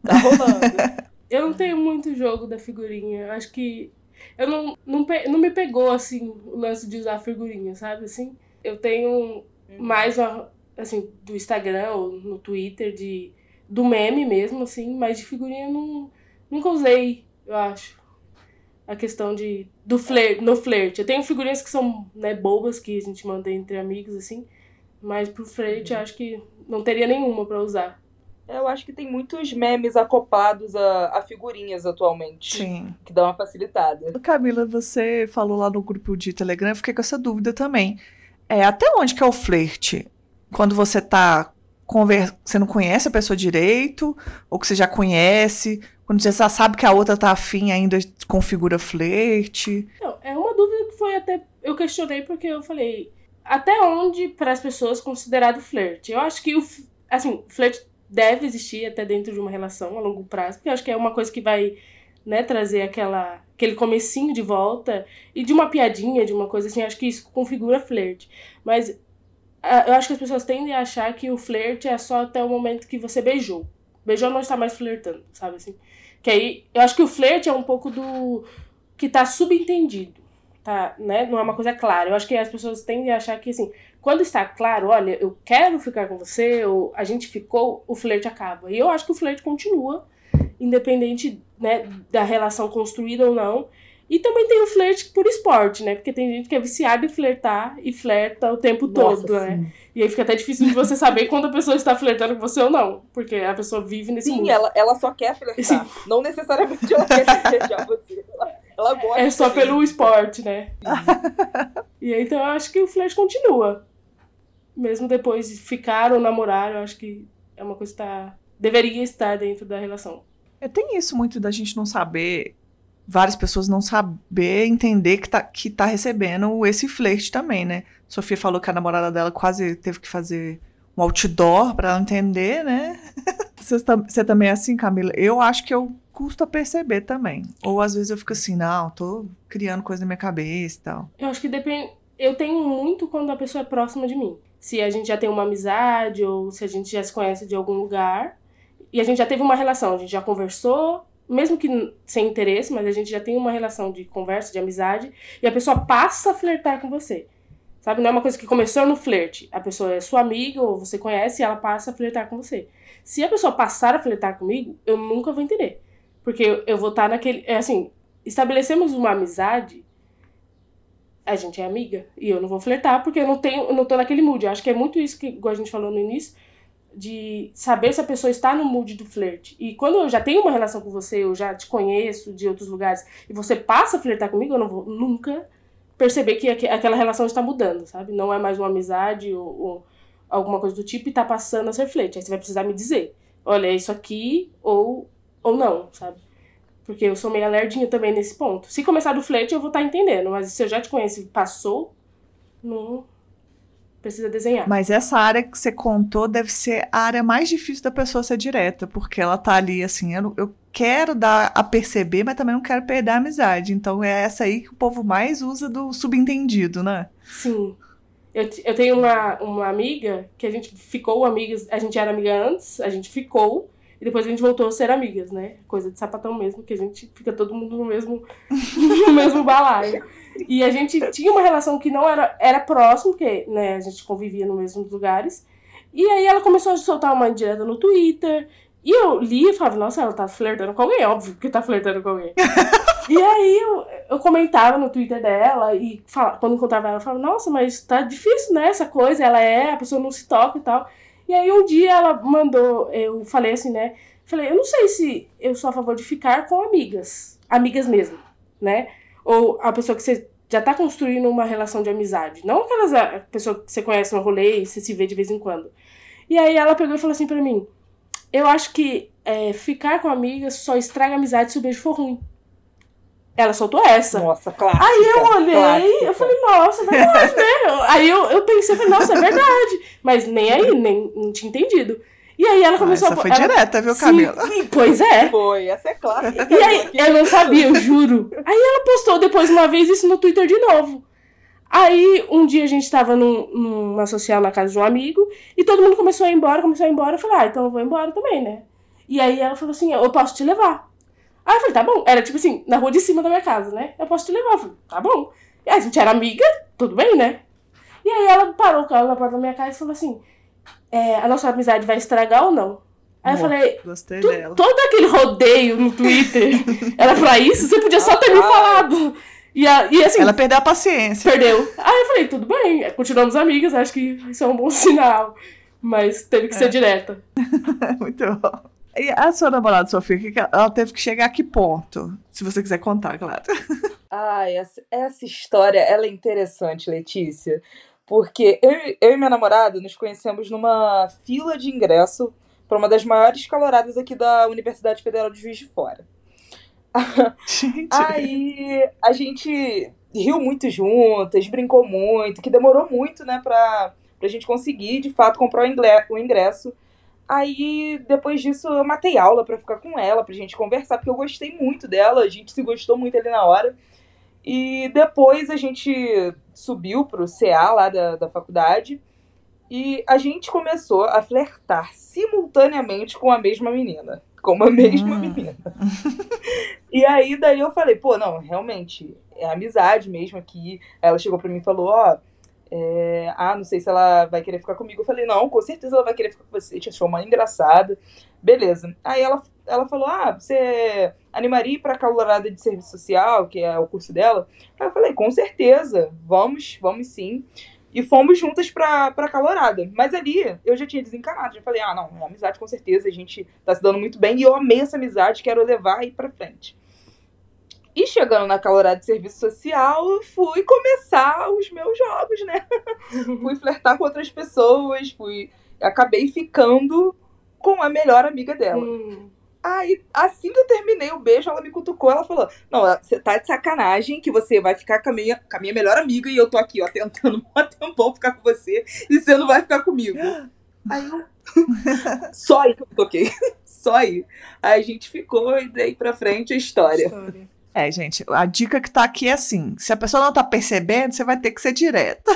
Tá rolando. Eu não tenho muito jogo da figurinha. Acho que. Eu não, não, não me pegou, assim, o lance de usar figurinha, sabe? Assim, eu tenho uhum. mais, assim, do Instagram ou no Twitter de do meme mesmo, assim, mas de figurinha não, nunca usei, eu acho. a questão de do flerte, no flerte. Eu tenho figurinhas que são né, bobas que a gente manda entre amigos, assim. Mas pro flerte, eu acho que não teria nenhuma para usar. Eu acho que tem muitos memes acoplados a, a, figurinhas atualmente. Sim. Que dão uma facilitada. Camila, você falou lá no grupo de Telegram, eu fiquei com essa dúvida também. É, até onde que é o flerte? Quando você tá conver... você não conhece a pessoa direito, ou que você já conhece, quando você já sabe que a outra tá afim, ainda configura flerte. É uma dúvida que foi até. Eu questionei porque eu falei. Até onde, para as pessoas, considerado flerte? Eu acho que o. Assim, flerte deve existir até dentro de uma relação a longo prazo, porque eu acho que é uma coisa que vai né, trazer aquela, aquele comecinho de volta e de uma piadinha, de uma coisa assim, acho que isso configura flerte. Mas eu acho que as pessoas tendem a achar que o flerte é só até o momento que você beijou. Beijou não está mais flertando, sabe assim? Que aí, eu acho que o flerte é um pouco do que tá subentendido, tá, né? Não é uma coisa clara. Eu acho que as pessoas tendem a achar que assim, quando está claro, olha, eu quero ficar com você, ou a gente ficou, o flerte acaba. E eu acho que o flerte continua, independente né, da relação construída ou não. E também tem o flerte por esporte, né? Porque tem gente que é viciada em flertar e flerta o tempo Nossa, todo, né? sim. né? E aí fica até difícil de você saber quando a pessoa está flertando com você ou não. Porque a pessoa vive nesse sim, mundo. Sim, ela, ela só quer flertar. Sim. Não necessariamente ela quer beijar você. Ela, ela gosta. É só pelo esporte, né? e aí, então eu acho que o flerte continua mesmo depois de ficar ou namorar, eu acho que é uma coisa que tá, deveria estar dentro da relação. É, tem isso muito da gente não saber, várias pessoas não saber entender que tá, que tá recebendo esse flerte também, né? Sofia falou que a namorada dela quase teve que fazer um outdoor para ela entender, né? Você, você também é assim, Camila? Eu acho que eu custo a perceber também. Ou às vezes eu fico assim, não, tô criando coisa na minha cabeça e tal. Eu acho que depende. Eu tenho muito quando a pessoa é próxima de mim se a gente já tem uma amizade ou se a gente já se conhece de algum lugar. E a gente já teve uma relação, a gente já conversou, mesmo que sem interesse, mas a gente já tem uma relação de conversa, de amizade, e a pessoa passa a flertar com você. Sabe? Não é uma coisa que começou no flerte. A pessoa é sua amiga ou você conhece e ela passa a flertar com você. Se a pessoa passar a flertar comigo, eu nunca vou entender. Porque eu, vou estar naquele. É assim, estabelecemos uma amizade a gente é amiga e eu não vou flertar porque eu não tenho, eu não tô naquele mood. Eu acho que é muito isso que igual a gente falou no início, de saber se a pessoa está no mood do flerte. E quando eu já tenho uma relação com você, eu já te conheço de outros lugares e você passa a flertar comigo, eu não vou nunca perceber que aquela relação está mudando, sabe? Não é mais uma amizade ou, ou alguma coisa do tipo e tá passando a ser flerte. Aí você vai precisar me dizer, olha, é isso aqui ou ou não, sabe? Porque eu sou meio alerdinha também nesse ponto. Se começar do flerte, eu vou estar tá entendendo. Mas se eu já te conheço e passou, não precisa desenhar. Mas essa área que você contou deve ser a área mais difícil da pessoa ser direta. Porque ela tá ali assim, eu, eu quero dar a perceber, mas também não quero perder a amizade. Então é essa aí que o povo mais usa do subentendido, né? Sim. Eu, eu tenho uma, uma amiga que a gente ficou amigas, a gente era amiga antes, a gente ficou. E depois a gente voltou a ser amigas, né? Coisa de sapatão mesmo, que a gente fica todo mundo no mesmo, no mesmo balaio. E a gente tinha uma relação que não era, era próximo, porque né, a gente convivia nos mesmos lugares. E aí ela começou a soltar uma indireta no Twitter. E eu li e falava, nossa, ela tá flertando com alguém, óbvio que tá flertando com alguém. e aí eu, eu comentava no Twitter dela e fala, quando encontrava ela, eu falava, nossa, mas tá difícil, né, essa coisa, ela é, a pessoa não se toca e tal. E aí um dia ela mandou, eu falei assim, né? Falei, eu não sei se eu sou a favor de ficar com amigas, amigas mesmo, né? Ou a pessoa que você já tá construindo uma relação de amizade. Não aquelas a pessoa que você conhece no rolê e você se vê de vez em quando. E aí ela pegou e falou assim para mim: Eu acho que é, ficar com amigas só estraga a amizade se o beijo for ruim. Ela soltou essa. Nossa, claro. Aí eu olhei, clássica. eu falei, nossa, é verdade, né? Aí eu, eu pensei, falei, nossa, é verdade. Mas nem aí, nem não tinha entendido. E aí ela começou ah, essa a. foi ela... direta, viu, Camila? Sim, pois é. Foi, essa é clássica. E aí, eu não sabia, eu juro. Aí ela postou depois uma vez isso no Twitter de novo. Aí, um dia a gente tava num, numa social na casa de um amigo e todo mundo começou a ir embora, começou a ir embora. Eu falei, ah, então eu vou embora também, né? E aí ela falou assim: eu posso te levar. Aí eu falei, tá bom. Era tipo assim, na rua de cima da minha casa, né? Eu posso te levar. Eu falei, tá bom. E aí a gente era amiga, tudo bem, né? E aí ela parou o carro na porta da minha casa e falou assim: é, a nossa amizade vai estragar ou não? Aí eu falei, Gostei dela. todo aquele rodeio no Twitter era pra isso? Você podia só ter me Ah. falado. E, a- e assim, Ela perdeu a paciência. perdeu. Aí eu falei, tudo bem, continuamos amigas, acho que isso é um bom sinal. Mas teve que ser É. direta. Muito bom. E a sua namorada, Sofia, ela- ela teve que chegar a que ponto? Se você quiser contar, claro. Ai, essa, essa história, ela é interessante, Letícia. Porque eu, e- eu e minha namorada nos conhecemos numa fila de ingresso para uma das maiores caloradas aqui da Universidade Federal de Juiz de Fora. Gente. Aí a gente riu muito juntas, brincou muito, que demorou muito, né, pra, pra gente conseguir, de fato, comprar o ingresso. Aí, depois disso, eu matei aula pra ficar com ela, pra gente conversar, porque eu gostei muito dela, a gente se gostou muito ali na hora. E depois a gente subiu pro CA lá da, da faculdade e a gente começou a flertar simultaneamente com a mesma menina. Com a mesma Hum. menina. E aí, daí eu falei, pô, não, realmente, é amizade mesmo aqui. Ela chegou pra mim e falou, ó, é, ah, não sei se ela vai querer ficar comigo. Eu falei, não, com certeza ela vai querer ficar com você. Te achou uma engraçada. Beleza. Aí ela, ela falou, ah, você animaria ir pra calorada de serviço social, que é o curso dela? Aí eu falei, com certeza, vamos, vamos sim. E fomos juntas pra, pra calorada. Mas ali eu já tinha desencanado. Já falei, ah, não, é amizade com certeza, a gente tá se dando muito bem. E eu amei essa amizade, quero levar e ir pra frente. E chegando na calorada de serviço social, eu fui começar os meus jogos, né? fui flertar com outras pessoas, fui. Acabei ficando com a melhor amiga dela. Hum. Aí, assim que eu terminei o beijo, ela me cutucou. Ela falou: Não, você tá de sacanagem que você vai ficar com a, minha, com a minha melhor amiga e eu tô aqui, ó, tentando um tempão ficar com você e você não vai ficar comigo. Aí eu. Só aí que eu toquei. Só aí. Aí a gente ficou e daí pra frente a história. História. É, gente, a dica que tá aqui é assim: se a pessoa não tá percebendo, você vai ter que ser direta.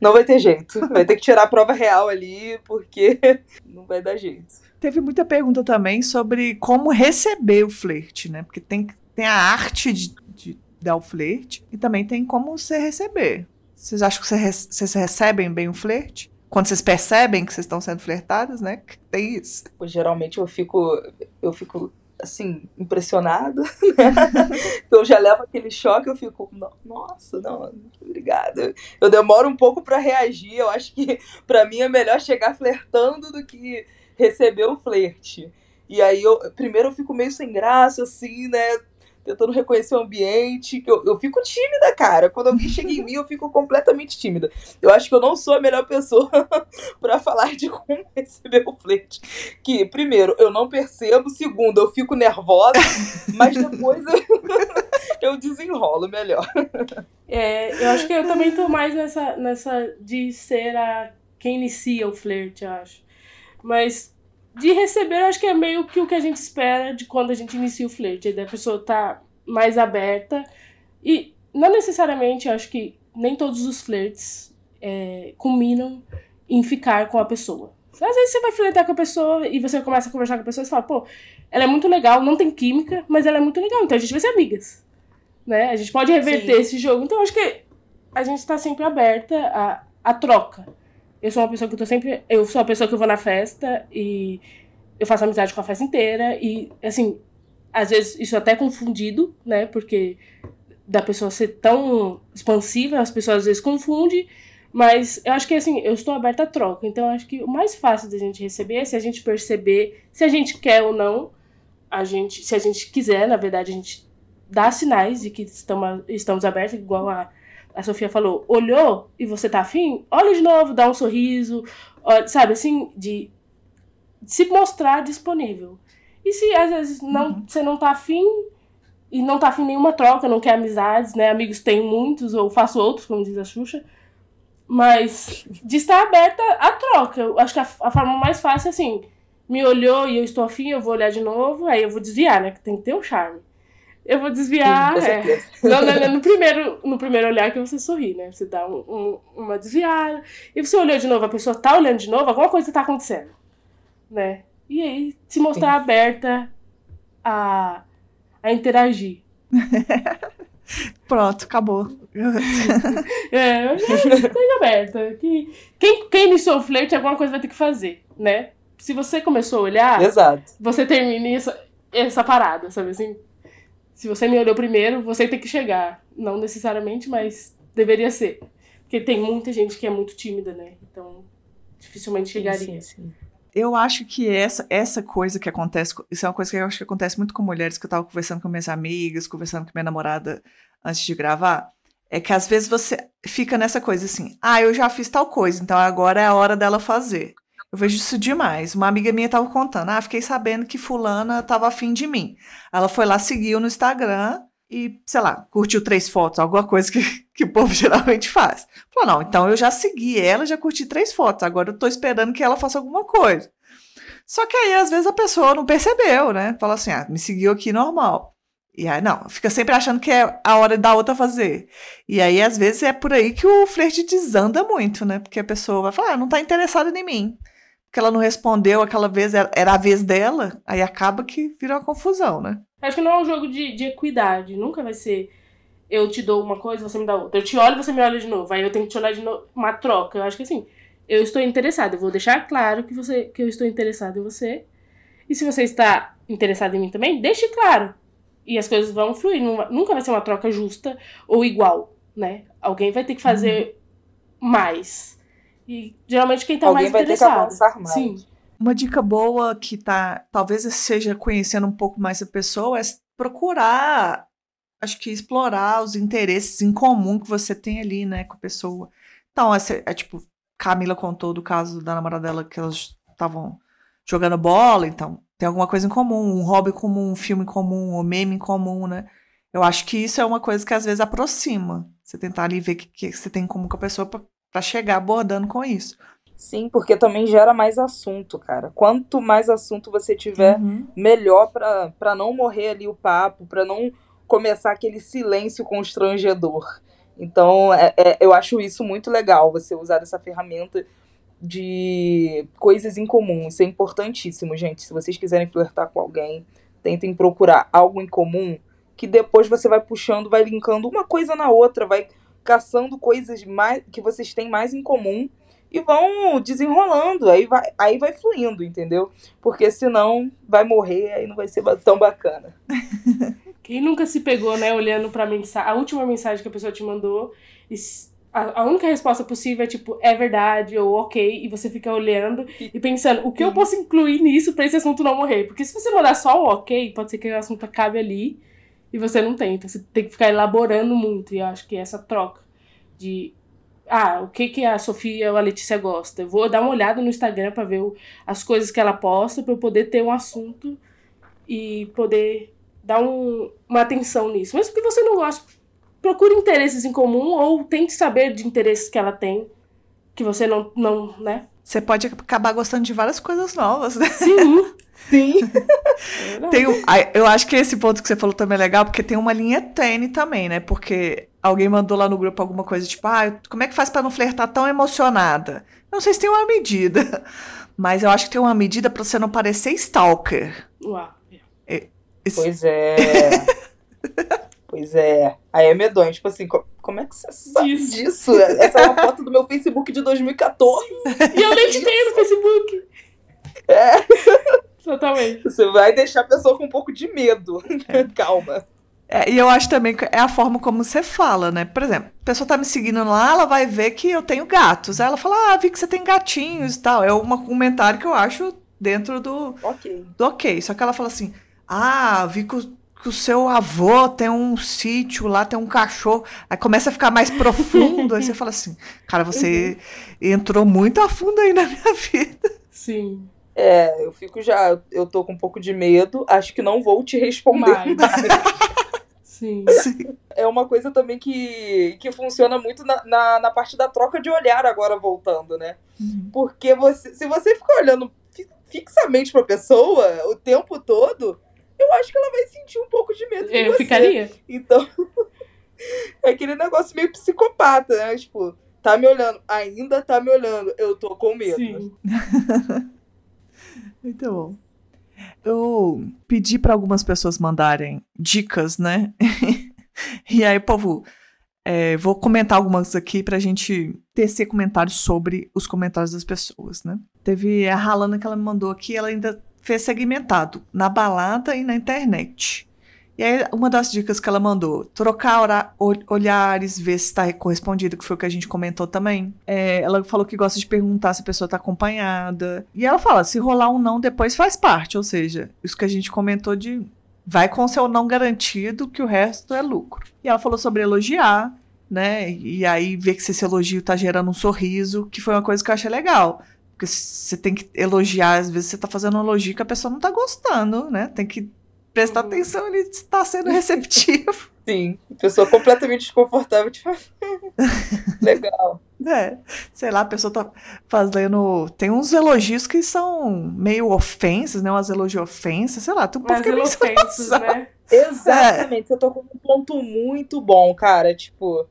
Não vai ter jeito. Vai ter que tirar a prova real ali, porque não vai dar jeito. Teve muita pergunta também sobre como receber o flerte, né? Porque tem, tem a arte de, de dar o flerte e também tem como você receber. Vocês acham que vocês recebem bem o flerte? Quando vocês percebem que vocês estão sendo flertadas, né? Tem isso. Geralmente eu fico, eu fico assim, impressionada, né? eu já levo aquele choque, eu fico, "No- nossa, não, obrigada. Eu demoro um pouco pra reagir, eu acho que pra mim é melhor chegar flertando do que receber o flerte. E aí eu, primeiro eu fico meio sem graça, assim, né? Tentando reconhecer o ambiente, eu, eu fico tímida, cara. Quando alguém chega em mim, eu fico completamente tímida. Eu acho que eu não sou a melhor pessoa pra falar de como receber o flerte que, primeiro, eu não percebo, segundo, eu fico nervosa, mas depois eu, eu desenrolo melhor. É, eu acho que eu também tô mais nessa, nessa de ser a quem inicia o flerte, eu acho. Mas de receber, eu acho que é meio que o que a gente espera de quando a gente inicia o flerte. Da pessoa tá mais aberta. E não necessariamente, eu acho que nem todos os flertes é, culminam em ficar com a pessoa. Às vezes você vai flertar com a pessoa e você começa a conversar com a pessoa e fala, pô, ela é muito legal, não tem química, mas ela é muito legal, então a gente vai ser amigas. Né? A gente pode reverter Sim. esse jogo. Então eu acho que a gente tá sempre aberta à, à troca. Eu sou uma pessoa que eu tô sempre. Eu sou uma pessoa que eu vou na festa e eu faço amizade com a festa inteira. E, assim, às vezes isso é até confundido, né? Porque da pessoa ser tão expansiva, as pessoas às vezes confundem. Mas eu acho que assim, eu estou aberta à troca. Então eu acho que o mais fácil da gente receber é se a gente perceber se a gente quer ou não. A gente, se a gente quiser, na verdade, a gente dá sinais de que estamos, estamos abertos, igual a, a Sofia falou. Olhou e você tá afim? Olha de novo, dá um sorriso, olha, sabe assim, de, de se mostrar disponível. E se às vezes não, você não tá afim e não tá afim nenhuma troca, não quer amizades, né? Amigos tenho muitos, ou faço outros, como diz a Xuxa. Mas de estar aberta à troca. Eu acho que a, a forma mais fácil é assim: me olhou e eu estou afim, eu vou olhar de novo, aí eu vou desviar, né? Que tem que ter um charme. Eu vou desviar. com é. Não, não, não, no, primeiro, no primeiro olhar que você sorri, né? Você dá um- um- uma desviada. E você olhou de novo, a pessoa tá olhando de novo, alguma coisa tá acontecendo. Né? E aí, se mostrar aberta a, a interagir. Pronto, acabou. É, eu já esteja aberta. Que, quem, quem iniciou o flerte, alguma coisa vai ter que fazer, né? se você começou a olhar, Exato. você termina essa, essa parada, sabe assim? Se você me olhou primeiro, você tem que chegar. Não necessariamente, mas deveria ser. Porque tem muita gente que é muito tímida, né? Então, dificilmente chegaria. Sim, sim. Eu acho que essa, essa coisa que acontece, isso é uma coisa que eu acho que acontece muito com mulheres, que eu tava conversando com minhas amigas, conversando com minha namorada antes de gravar, é que às vezes você fica nessa coisa assim, ah, eu já fiz tal coisa, então agora é a hora dela fazer. Eu vejo isso demais. Uma amiga minha tava contando, ah, fiquei sabendo que fulana tava afim de mim. Ela foi lá, seguiu no Instagram e, sei lá, curtiu três fotos, alguma coisa que, que o povo geralmente faz. Falou, não, então eu já segui ela, já curti três fotos, agora eu tô esperando que ela faça alguma coisa. Só que aí, às vezes, a pessoa não percebeu, né? Fala assim, ah, me seguiu aqui normal. E aí, não, fica sempre achando que é a hora da outra fazer. E aí, às vezes, é por aí que o flerte desanda muito, né? Porque a pessoa vai falar, ah, não tá interessada em mim. Porque ela não respondeu aquela vez, era a vez dela, aí acaba que vira uma confusão, né? Acho que não é um jogo de, de equidade. Nunca vai ser eu te dou uma coisa, você me dá outra. Eu te olho, você me olha de novo. Aí eu tenho que te olhar de novo. Uma troca. Eu acho que assim, eu estou interessada. Eu vou deixar claro que, você, que eu estou interessada em você. E se você está interessado em mim também, deixe claro. E as coisas vão fluir. Nunca vai ser uma troca justa ou igual, né? Alguém vai ter que fazer mais. E geralmente quem tá Alguém mais vai ter que interessado. avançar mais. Sim. Uma dica boa que tá, talvez seja conhecendo um pouco mais a pessoa, é procurar, acho que explorar os interesses em comum que você tem ali, né, com a pessoa. Então, essa, é tipo, Camila contou do caso da namorada dela que elas estavam jogando bola, então tem alguma coisa em comum, um hobby comum, um filme comum, um meme em comum, né? Eu acho que isso é uma coisa que às vezes aproxima. Você tentar ali ver o que, que você tem em comum com a pessoa pra pra chegar abordando com isso. Sim, porque também gera mais assunto, cara. Quanto mais assunto você tiver, Uhum. melhor pra pra não morrer ali o papo, pra não começar aquele silêncio constrangedor. Então, é- é- eu acho isso muito legal, você usar essa ferramenta de coisas em comum. Isso é importantíssimo, gente. Se vocês quiserem flertar com alguém, tentem procurar algo em comum, que depois você vai puxando, vai linkando uma coisa na outra, vai caçando coisas mais que vocês têm mais em comum e vão desenrolando, aí vai, aí vai fluindo, entendeu? Porque senão vai morrer, aí não vai ser tão bacana. Quem nunca se pegou, né, olhando pra mensagem, a última mensagem que a pessoa te mandou, a, a única resposta possível é tipo, é verdade, ou ok, e você fica olhando e pensando, o que eu posso incluir nisso pra esse assunto não morrer? Porque se você mandar só o ok, pode ser que o assunto acabe ali e você não tem. Então você tem que ficar elaborando muito, e eu acho que essa troca de. Ah, o que, que a Sofia ou a Letícia gosta? Eu vou dar uma olhada no Instagram pra ver o- as coisas que ela posta, pra eu poder ter um assunto e poder dar um- uma atenção nisso. Mesmo que você não goste, procure interesses em comum ou tente saber de interesses que ela tem, que você não, não né? Você pode acabar gostando de várias coisas novas, né? Sim. Sim. Tem eu acho que esse ponto que você falou também é legal, porque tem uma linha tênue também, né? Porque alguém mandou lá no grupo alguma coisa tipo, ah, como é que faz pra não flertar tão emocionada? Não sei se tem uma medida, mas eu acho que tem uma medida pra você não parecer stalker. Uau. Isso- Pois é. pois é. Aí é medonho. Tipo assim, co- como é que você sabe Disso. disso? Essa é uma foto do meu Facebook de 2014. E eu nem te tenho no Facebook. É. Exatamente. Você vai deixar a pessoa com um pouco de medo. Calma. É, e eu acho também que é a forma como você fala, né? Por exemplo, a pessoa tá me seguindo lá, ela vai ver que eu tenho gatos. Aí ela fala, ah, vi que você tem gatinhos e tal. É uma- um comentário que eu acho dentro do, Ok. do ok. Só que ela fala assim: Ah, vi que o, que o seu avô tem um sítio lá, tem um cachorro. Aí começa a ficar mais profundo. aí você fala assim: Cara, você entrou muito a fundo aí na minha vida. Sim. É, eu fico já. Eu tô com um pouco de medo. Acho que não vou te responder Mais. Sim. É uma coisa também que, que funciona muito na, na, na parte da troca de olhar, agora voltando, né? Porque você, se você ficar olhando fi- fixamente pra pessoa o tempo todo, eu acho que ela vai sentir um pouco de medo de Eu você. ficaria. Então, é aquele negócio meio psicopata, né? Tipo, tá me olhando, ainda tá me olhando, eu tô com medo. Sim. Muito bom. Eu pedi para algumas pessoas mandarem dicas, né? e aí povo É, vou comentar algumas aqui pra gente tecer comentários sobre os comentários das pessoas, né? Teve a Ralana que ela me mandou aqui, ela ainda fez segmentado na balada e na internet. E aí, uma das dicas que ela mandou, trocar olhares, ver se está correspondido, que foi o que a gente comentou também. É, ela falou que gosta de perguntar se a pessoa está acompanhada. E ela fala, se rolar um não depois faz parte, ou seja, isso que a gente comentou de vai com seu não garantido, que o resto é lucro. E ela falou sobre elogiar, né? E aí ver que esse elogio tá gerando um sorriso, que foi uma coisa que eu achei legal. Porque você tem que elogiar, às vezes você tá fazendo um elogio que a pessoa não tá gostando, né? Tem que prestar uhum. atenção, ele está sendo receptivo. Sim, pessoa completamente desconfortável, tipo, legal. É, sei lá, a pessoa tá fazendo. Tem uns elogios que são meio ofensas, né? Umas elogio ofensas, sei lá, tem um pouco que ofensas, né? Exatamente, é. você tocou um ponto muito bom, cara. Tipo,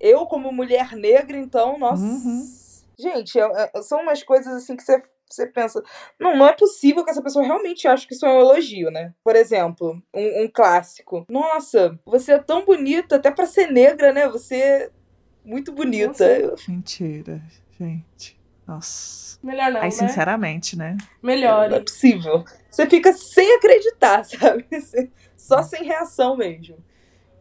eu, como mulher negra, então, nossa. Uhum. Gente, é, é, são umas coisas assim que você você pensa, não, não é possível que essa pessoa realmente ache que isso é um elogio, né? Por exemplo, um, um clássico. Nossa, você é tão bonita, até para ser negra, né? Você é muito bonita. Nossa. Mentira, gente. Nossa. Melhor não, Aí, né? sinceramente, né? Melhor. Não é possível. Você fica sem acreditar, sabe? Só sem reação mesmo.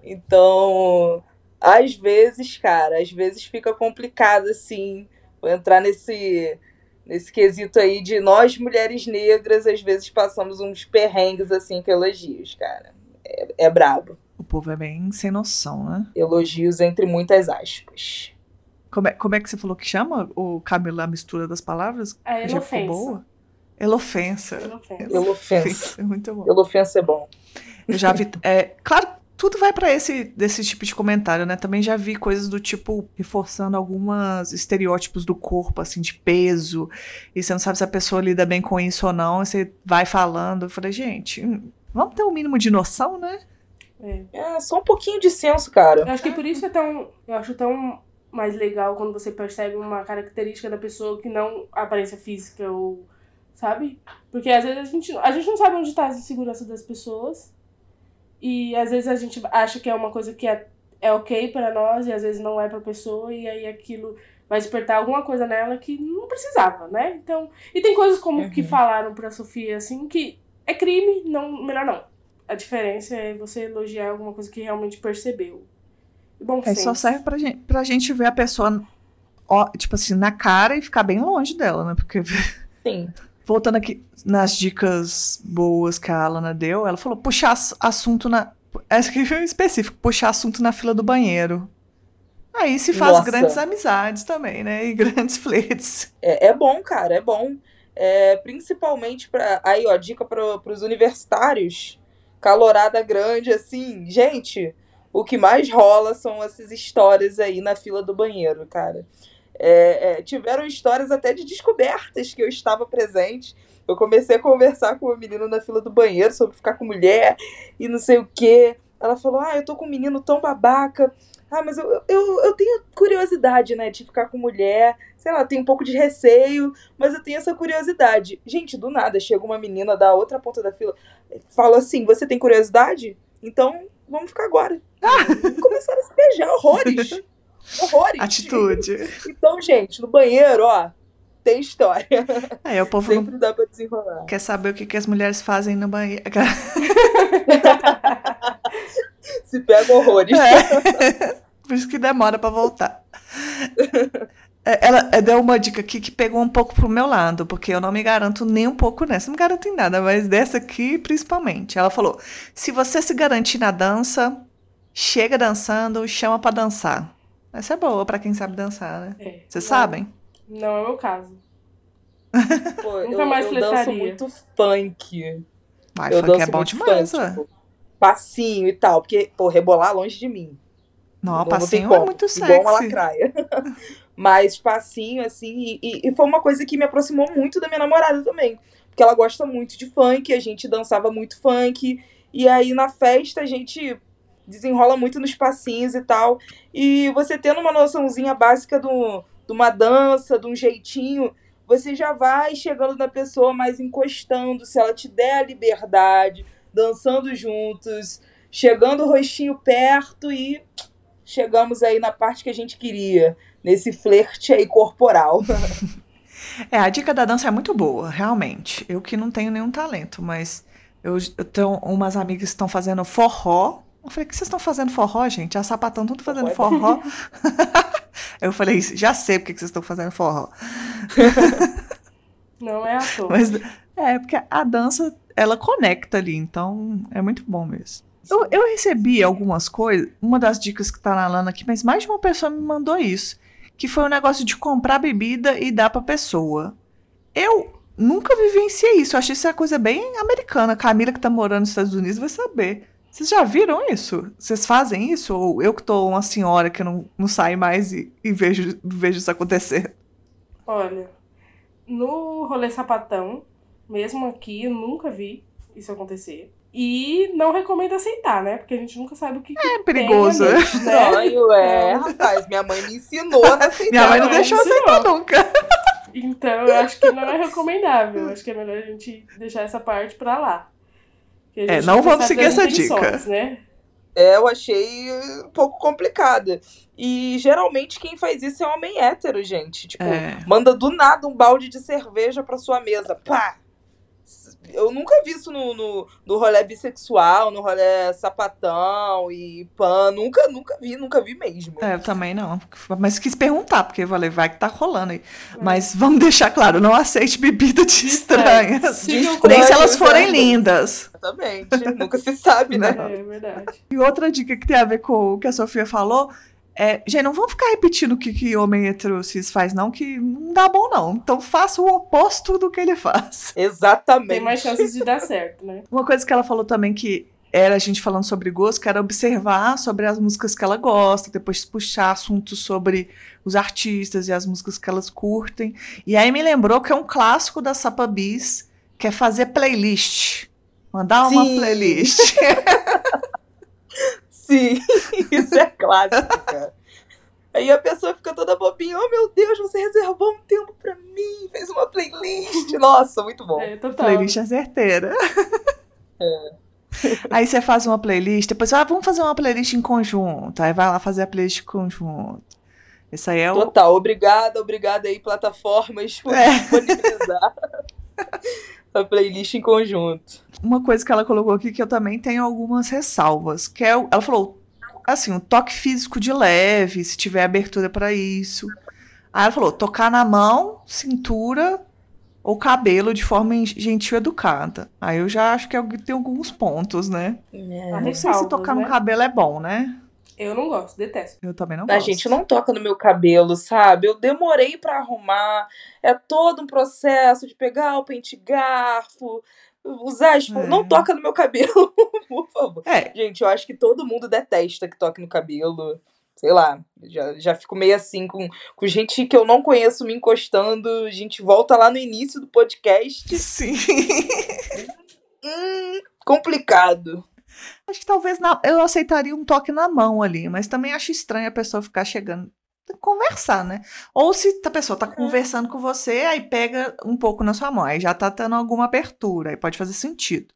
Então, às vezes, cara, às vezes fica complicado, assim, entrar nesse nesse quesito aí de nós, mulheres negras, às vezes passamos uns perrengues assim com elogios, cara. É, é brabo. O povo é bem sem noção, né? Elogios entre muitas aspas. Como é, como é que você falou que chama, o Camila, a mistura das palavras? É Já ficou boa? Elofensa. Elofensa. Elofensa. É muito bom. Elofensa é bom. Eu já vi. É, claro tudo vai para esse desse tipo de comentário, né? Também já vi coisas do tipo reforçando algumas estereótipos do corpo, assim, de peso, e você não sabe se a pessoa lida bem com isso ou não, e você vai falando. Eu falei, gente, hum, vamos ter um mínimo de noção, né? É. é, só um pouquinho de senso, cara. Eu acho que por isso é tão. Eu acho tão mais legal quando você percebe uma característica da pessoa que não a aparência física ou. Sabe? Porque às vezes a gente, a gente não sabe onde está a insegurança das pessoas. E às vezes a gente acha que é uma coisa que é, é ok para nós e às vezes não é para pessoa e aí aquilo vai despertar alguma coisa nela que não precisava, né? Então, e tem coisas como uhum. que falaram para Sofia assim que é crime, não, melhor não. A diferença é você elogiar alguma coisa que realmente percebeu. Bom, é, só serve pra gente, pra gente ver a pessoa, ó, tipo assim, na cara e ficar bem longe dela, né? Porque. Sim. Voltando aqui nas dicas boas que a Alana deu, ela falou puxar assunto na. Essa aqui foi específico, puxar assunto na fila do banheiro. Aí se faz Nossa. grandes amizades também, né? E grandes fletes. É, é bom, cara, é bom. É, principalmente para Aí, ó, dica para os universitários. Calorada grande, assim. Gente, o que mais rola são essas histórias aí na fila do banheiro, cara. É, é, tiveram histórias até de descobertas que eu estava presente. Eu comecei a conversar com uma menina na fila do banheiro sobre ficar com mulher e não sei o quê. Ela falou: Ah, eu tô com um menino tão babaca. Ah, mas eu, eu, eu tenho curiosidade, né, de ficar com mulher. Sei lá, tenho um pouco de receio, mas eu tenho essa curiosidade. Gente, do nada, chega uma menina da outra ponta da fila, fala assim: Você tem curiosidade? Então vamos ficar agora. Ah! Começaram a se beijar horrores. Horrores. Atitude. Então, gente, no banheiro, ó, tem história. É, o povo Sempre não... dá pra desenrolar. Quer saber o que, que as mulheres fazem no banheiro. Se pega horrores. É. Por isso que demora pra voltar. É, ela deu uma dica aqui que pegou um pouco pro meu lado, porque eu não me garanto nem um pouco nessa. Não me garanto em nada, mas dessa aqui principalmente. Ela falou: se você se garantir na dança, chega dançando, chama para dançar. Essa é boa para quem sabe dançar, né? É, Vocês sabem? Não é o meu caso. Pô, Nunca eu, mais eu danço muito funk. Vai, eu funk é bom demais, funk, tipo, passinho e tal. Porque, pô, rebolar longe de mim. Não, não passinho é muito sexy. Igual uma lacraia. Mas passinho, assim, e, e foi uma coisa que me aproximou muito da minha namorada também. Porque ela gosta muito de funk, a gente dançava muito funk. E aí na festa a gente desenrola muito nos passinhos e tal. E você tendo uma noçãozinha básica do, de uma dança, de um jeitinho, você já vai chegando na pessoa, mais encostando, se ela te der a liberdade, dançando juntos, chegando o rostinho perto e chegamos aí na parte que a gente queria, nesse flerte aí corporal. É, a dica da dança é muito boa, realmente. Eu que não tenho nenhum talento, mas eu, eu tenho umas amigas que estão fazendo forró. Eu falei, o que vocês estão fazendo forró, gente? A sapatão tudo fazendo forró. eu falei, já sei porque vocês estão fazendo forró. Não é à toa. Mas é, porque a dança, ela conecta ali, então é muito bom mesmo. Eu, eu recebi algumas coisas, uma das dicas que tá na Lana aqui, mas mais de uma pessoa me mandou isso que foi o um negócio de comprar bebida e dar pra pessoa. Eu nunca vivenciei isso. Eu achei isso uma coisa bem americana. Camila, que tá morando nos Estados Unidos, vai saber. Vocês já viram isso? Vocês fazem isso? Ou eu que tô uma senhora que não, não sai mais e, e vejo, vejo isso acontecer? Olha, no rolê sapatão, mesmo aqui, eu nunca vi isso acontecer. E não recomendo aceitar, né? Porque a gente nunca sabe o que. É perigoso. Né? Estranho, é, rapaz. Minha mãe me ensinou a aceitar. Minha mãe não deixou aceitar nunca. Então, eu acho que não é recomendável. Acho que é melhor a gente deixar essa parte pra lá. É, não vamos seguir essa dica. Né? É, eu achei um pouco complicada. E geralmente quem faz isso é homem hétero, gente. Tipo, é. manda do nada um balde de cerveja pra sua mesa. Pá! Eu nunca vi isso no, no, no rolê bissexual, no rolê sapatão e pan. Nunca, nunca vi, nunca vi mesmo. É, eu também não. Mas quis perguntar, porque eu falei, vai que tá rolando aí. É. Mas vamos deixar claro, não aceite bebida de estranhas. É, nem se elas forem né? lindas. Exatamente. nunca se sabe, né? É, é verdade. E outra dica que tem a ver com o que a Sofia falou é, gente, não vamos ficar repetindo o que, que homem hetero cis faz, não, que não dá bom, não. Então faça o oposto do que ele faz. Exatamente. Tem mais chances de dar certo, né? Uma coisa que ela falou também que era a gente falando sobre gosto, que era observar sobre as músicas que ela gosta, depois puxar assuntos sobre os artistas e as músicas que elas curtem. E aí me lembrou que é um clássico da Sapa Bis, que é fazer playlist. Mandar uma Sim. playlist. Sim, isso é clássico, cara. Aí a pessoa fica toda bobinha, oh meu Deus, você reservou um tempo pra mim, fez uma playlist. Nossa, muito bom. É, total. Playlist é certeira. É. Aí você faz uma playlist, depois, ah, vamos fazer uma playlist em conjunto. Aí vai lá fazer a playlist em conjunto. Isso aí é o. Total, obrigada, obrigada aí, plataformas, por é. disponibilizar a playlist em conjunto. Uma coisa que ela colocou aqui que eu também tenho algumas ressalvas, que é, ela falou, assim, o toque físico de leve, se tiver abertura para isso. Aí ela falou, tocar na mão, cintura ou cabelo de forma gentil e educada. Aí eu já acho que é tem alguns pontos, né? É. Não sei se tocar né? no cabelo é bom, né? Eu não gosto, detesto. Eu também não a gosto. A gente não toca no meu cabelo, sabe? Eu demorei para arrumar. É todo um processo de pegar o pente garfo, usar as... É. Não toca no meu cabelo, por favor. É. Gente, eu acho que todo mundo detesta que toque no cabelo. Sei lá, já, já fico meio assim com, com gente que eu não conheço me encostando. A gente volta lá no início do podcast. Sim. hum, complicado. Acho que talvez na, eu aceitaria um toque na mão ali, mas também acho estranho a pessoa ficar chegando. Conversar, né? Ou se a pessoa tá conversando com você, aí pega um pouco na sua mão, aí já tá tendo alguma abertura, aí pode fazer sentido.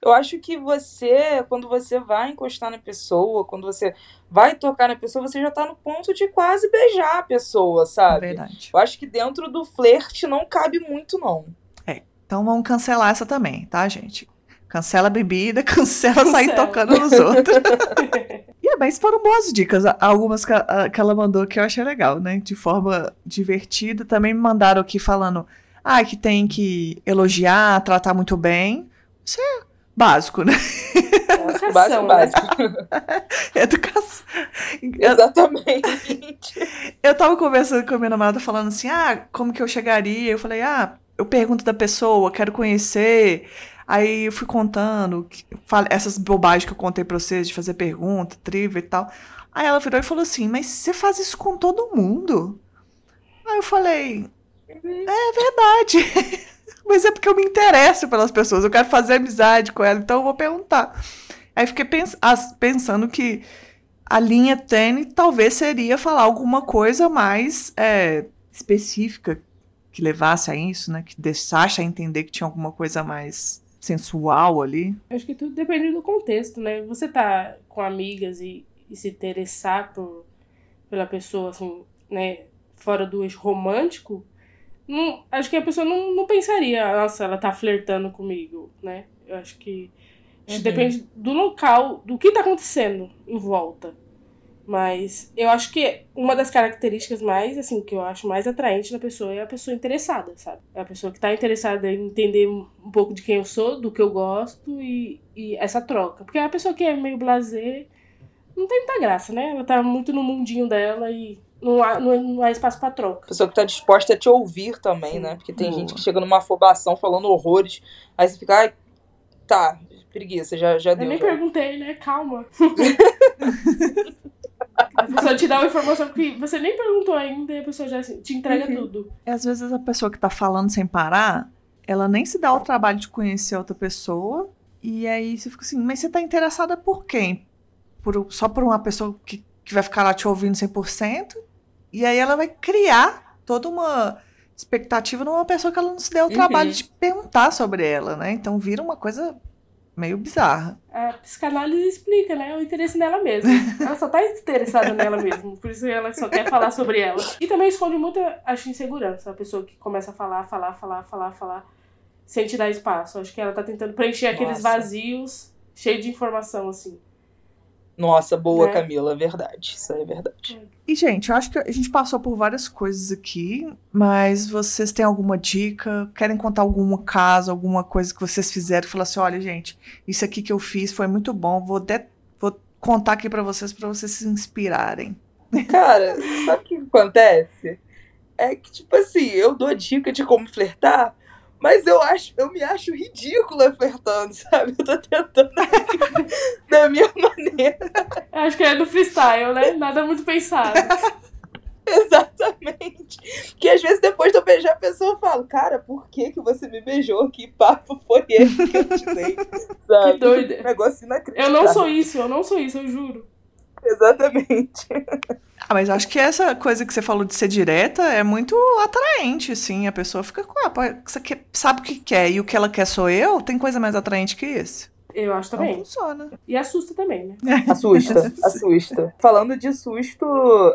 Eu acho que você, quando você vai encostar na pessoa, quando você vai tocar na pessoa, você já tá no ponto de quase beijar a pessoa, sabe? É verdade. Eu acho que dentro do flerte não cabe muito, não. É. Então vamos cancelar essa também, tá, gente? Cancela a bebida, cancela, cancela. sair tocando nos outros. e, mas foram boas dicas. Algumas que, que, ela mandou que eu achei legal, né? De forma divertida. Também me mandaram aqui falando ah, que tem que elogiar, tratar muito bem. Isso é básico, né? Educação, básico, básico. Educação. Exatamente. Eu tava conversando com a minha namorada falando assim, ah, como que eu chegaria? Eu falei, ah, eu pergunto da pessoa, quero conhecer. Aí eu fui contando essas bobagens que eu contei pra vocês, de fazer pergunta, trivia e tal. Aí ela virou e falou assim: Mas você faz isso com todo mundo? Aí eu falei: É verdade. Mas é porque eu me interesso pelas pessoas, eu quero fazer amizade com ela, então eu vou perguntar. Aí fiquei pens pensando que a linha tênis talvez seria falar alguma coisa mais é, específica que levasse a isso, né? Que deixasse a entender que tinha alguma coisa mais sensual ali? Acho que tudo depende do contexto, né? Você tá com amigas e e se interessar por, pela pessoa, assim, né, fora do eixo romântico, não, acho que a pessoa não, não pensaria, nossa, ela tá flertando comigo, né? Eu acho que uhum. depende do local, do que tá acontecendo em volta. Mas eu acho que uma das características mais, assim, que eu acho mais atraente na pessoa é a pessoa interessada, sabe? É a pessoa que tá interessada em entender um pouco de quem eu sou, do que eu gosto e, e essa troca. Porque a pessoa que é meio blazer não tem muita graça, né? Ela tá muito no mundinho dela e não há, não há espaço para troca. Pessoa que tá disposta a te ouvir também, Sim. né? Porque tem Boa. gente que chega numa afobação falando horrores, aí você fica, ai, tá, preguiça, já, já eu deu. Eu nem já. perguntei, né? Calma. A pessoa te dá uma informação que você nem perguntou ainda e a pessoa já te entrega uhum. tudo. E às vezes a pessoa que tá falando sem parar, ela nem se dá o trabalho de conhecer outra pessoa. E aí você fica assim, mas você tá interessada por quem? Por, só por uma pessoa que, que vai ficar lá te ouvindo 100%? E aí ela vai criar toda uma expectativa numa pessoa que ela não se deu o trabalho uhum. de perguntar sobre ela, né? Então vira uma coisa meio bizarra. A psicanálise explica, né? O interesse nela mesma. Ela só tá interessada nela mesma. Por isso ela só quer falar sobre ela. E também esconde muita, acho, insegurança. A pessoa que começa a falar, falar, falar, falar, falar, sem te dar espaço. Acho que ela tá tentando preencher aqueles Nossa. vazios cheios de informação, assim. Nossa, boa, né? Camila, verdade. Isso é verdade. E, gente, eu acho que a gente passou por várias coisas aqui, mas vocês têm alguma dica? Querem contar algum caso, alguma coisa que vocês fizeram falar assim: olha, gente, isso aqui que eu fiz foi muito bom, vou, de... vou contar aqui para vocês, para vocês se inspirarem. Cara, sabe o que acontece? É que, tipo assim, eu dou dica de como flertar, mas eu acho, eu me acho ridícula flertando, sabe? Eu tô tentando da minha maneira. Acho que é do freestyle, né? Nada muito pensado. Exatamente. Que às vezes depois de eu beijar a pessoa eu falo, cara, por que que você me beijou? Que papo foi esse que eu te dei? Sabe? Que doido. Um negócio inacreditável. Eu não sou isso, eu não sou isso, eu juro. Exatamente. Ah, mas acho que essa coisa que você falou de ser direta é muito atraente, assim. A pessoa fica com, ah, você quer, sabe o que quer e o que ela quer sou eu? Tem coisa mais atraente que isso? Eu acho também. Não funciona. E assusta também, né? Assusta, assusta. Falando de susto,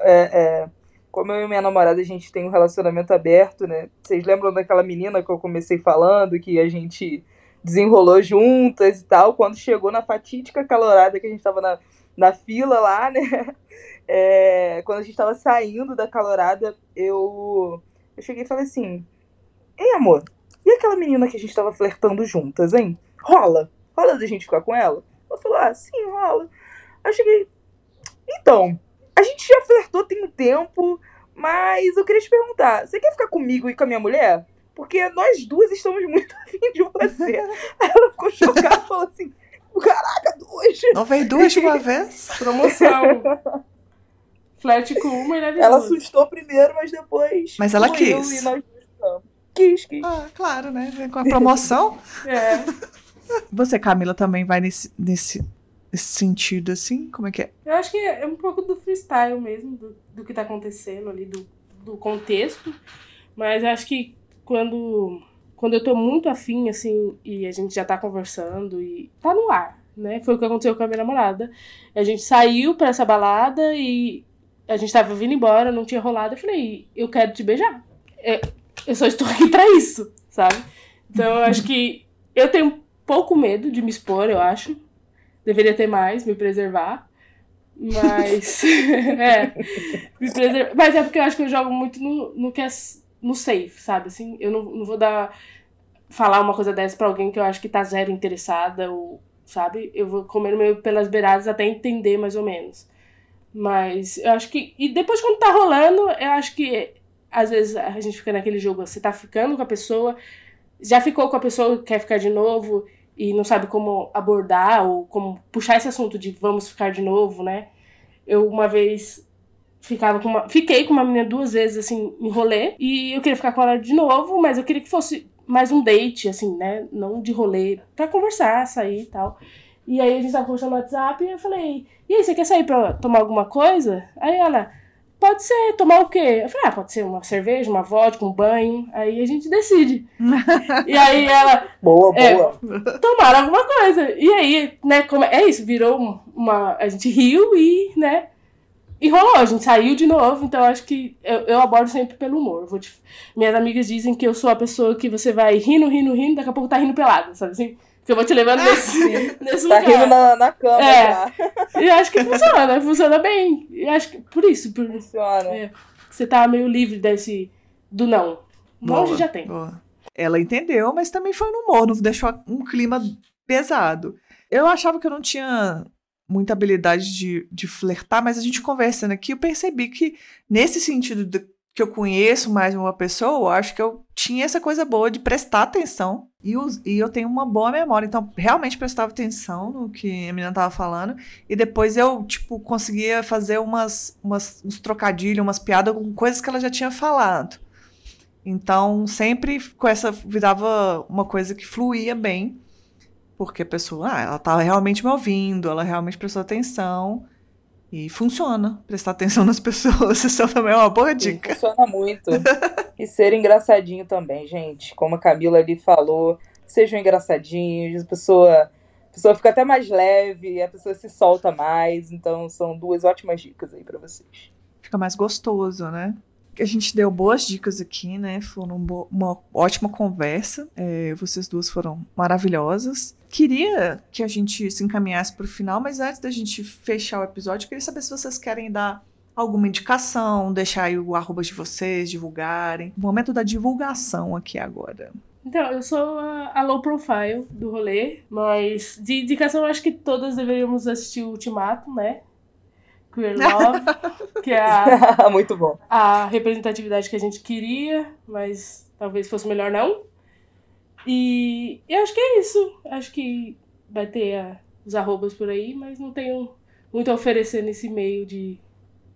é, é, como eu e minha namorada a gente tem um relacionamento aberto, né? Vocês lembram daquela menina que eu comecei falando, que a gente desenrolou juntas e tal? Quando chegou na fatídica calorada que a gente tava na na fila lá, né? É, quando a gente tava saindo da calorada, eu, eu cheguei e falei assim: Ei, amor, e aquela menina que a gente tava flertando juntas, hein? Rola? Rola da gente ficar com ela? Ela falou: Ah, sim, rola. Aí eu cheguei: Então, a gente já flertou tem um tempo, mas eu queria te perguntar: você quer ficar comigo e com a minha mulher? Porque nós duas estamos muito afim de você. Aí ela ficou chocada e falou assim: Caraca, duas! Não veio duas de uma vez? Promoção. Flat com uma e leve Ela assustou primeiro, mas depois. Mas ela quis. E nós quis, quis. Ah, claro, né? Vem com a promoção. é. Você, Camila, também vai nesse, nesse, nesse sentido, assim? Como é que é? Eu acho que é um pouco do freestyle mesmo, do, do que tá acontecendo ali, do, do contexto. Mas acho que quando quando eu tô muito afim, assim, e a gente já tá conversando e tá no ar, né? Foi o que aconteceu com a minha namorada. A gente saiu pra essa balada e a gente tava vindo embora, não tinha rolado. Eu falei, eu quero te beijar. É, eu só estou aqui pra isso, sabe? Então eu acho que eu tenho pouco medo de me expor, eu acho. Deveria ter mais, me preservar. Mas. é. Me preservar. Mas é porque eu acho que eu jogo muito no, no que é no safe, sabe? Assim, eu não, não vou dar. falar uma coisa dessa pra alguém que eu acho que tá zero interessada, ou, sabe? Eu vou comer meio pelas beiradas até entender mais ou menos. Mas eu acho que. E depois, quando tá rolando, eu acho que às vezes a gente fica naquele jogo, você tá ficando com a pessoa, já ficou com a pessoa, quer ficar de novo e não sabe como abordar ou como puxar esse assunto de vamos ficar de novo, né? Eu uma vez ficava com uma, fiquei com uma menina duas vezes, assim, em rolê. E eu queria ficar com ela de novo, mas eu queria que fosse mais um date, assim, né? Não de rolê, pra conversar, sair e tal. E aí a gente tava conversando no WhatsApp e eu falei, e aí, você quer sair pra tomar alguma coisa? Aí ela, pode ser, tomar o quê? Eu falei, ah, pode ser uma cerveja, uma vodka, um banho. Aí a gente decide. e aí ela. Boa, É. boa. Tomaram alguma coisa. E aí, né, como é isso, virou uma. A gente riu e, né? E rolou, a gente saiu de novo, então eu acho que eu, eu abordo sempre pelo humor. Te- Minhas amigas dizem que eu sou a pessoa que você vai rindo, rindo, rindo, daqui a pouco tá rindo pelada, sabe assim? Que eu vou te levando nesse, nesse Tá lugar. rindo na, na cama É. já. E acho que funciona, funciona bem. E acho que por isso, por Funciona. É. você tá meio livre desse. do não. Gente já tem. boa. Ela entendeu, mas também foi no humor, não deixou um clima pesado. Eu achava que eu não tinha muita habilidade de, de flertar, mas a gente conversando aqui, eu percebi que, nesse sentido de, que eu conheço mais uma pessoa, eu acho que eu tinha essa coisa boa de prestar atenção e, e eu tenho uma boa memória. Então, realmente prestava atenção no que a menina tava falando. E depois eu, tipo, conseguia fazer umas, umas, uns trocadilhos, umas piadas com coisas que ela já tinha falado. Então, sempre com essa virava uma coisa que fluía bem, porque a pessoa, ah, ela estava realmente me ouvindo, ela realmente prestou atenção. E funciona prestar atenção nas pessoas. Isso também é uma boa dica. funciona muito. e ser engraçadinho também, gente. Como a Camila ali falou, sejam engraçadinhos, a pessoa, a pessoa fica até mais leve, a pessoa se solta mais. Então, são duas ótimas dicas aí pra vocês. Fica mais gostoso, né? A gente deu boas dicas aqui, né? Foi um uma ótima conversa. É, vocês duas foram maravilhosas. Queria que a gente se encaminhasse para o final, mas antes da gente fechar o episódio, eu queria saber se vocês querem dar alguma indicação, deixar aí o arroba de vocês, divulgarem. O momento da divulgação aqui agora. Então, eu sou a, a low profile do rolê, mas de indicação eu acho que todas deveríamos assistir o Ultimato, né? Queer Love, que é a, muito bom. a representatividade que a gente queria, mas talvez fosse melhor não. E eu acho que é isso. Acho que vai ter ah, os arrobas por aí, mas não tenho muito a oferecer nesse meio de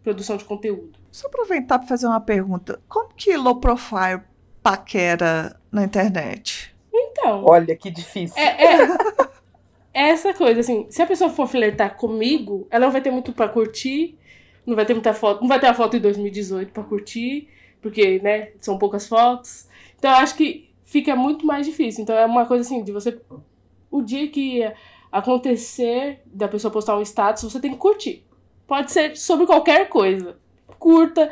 produção de conteúdo. Só aproveitar para fazer uma pergunta. Como que low profile paquera na internet? Então, Olha que difícil. É, é, é essa coisa, assim, se a pessoa for flertar comigo, ela não vai ter muito pra curtir, não vai ter muita foto, não vai ter a foto em 2018 pra curtir, porque, né, são poucas fotos. Então eu acho que fica muito mais difícil. Então é uma coisa assim, de você. O dia que acontecer da pessoa postar um status, você tem que curtir. Pode ser sobre qualquer coisa. Curta,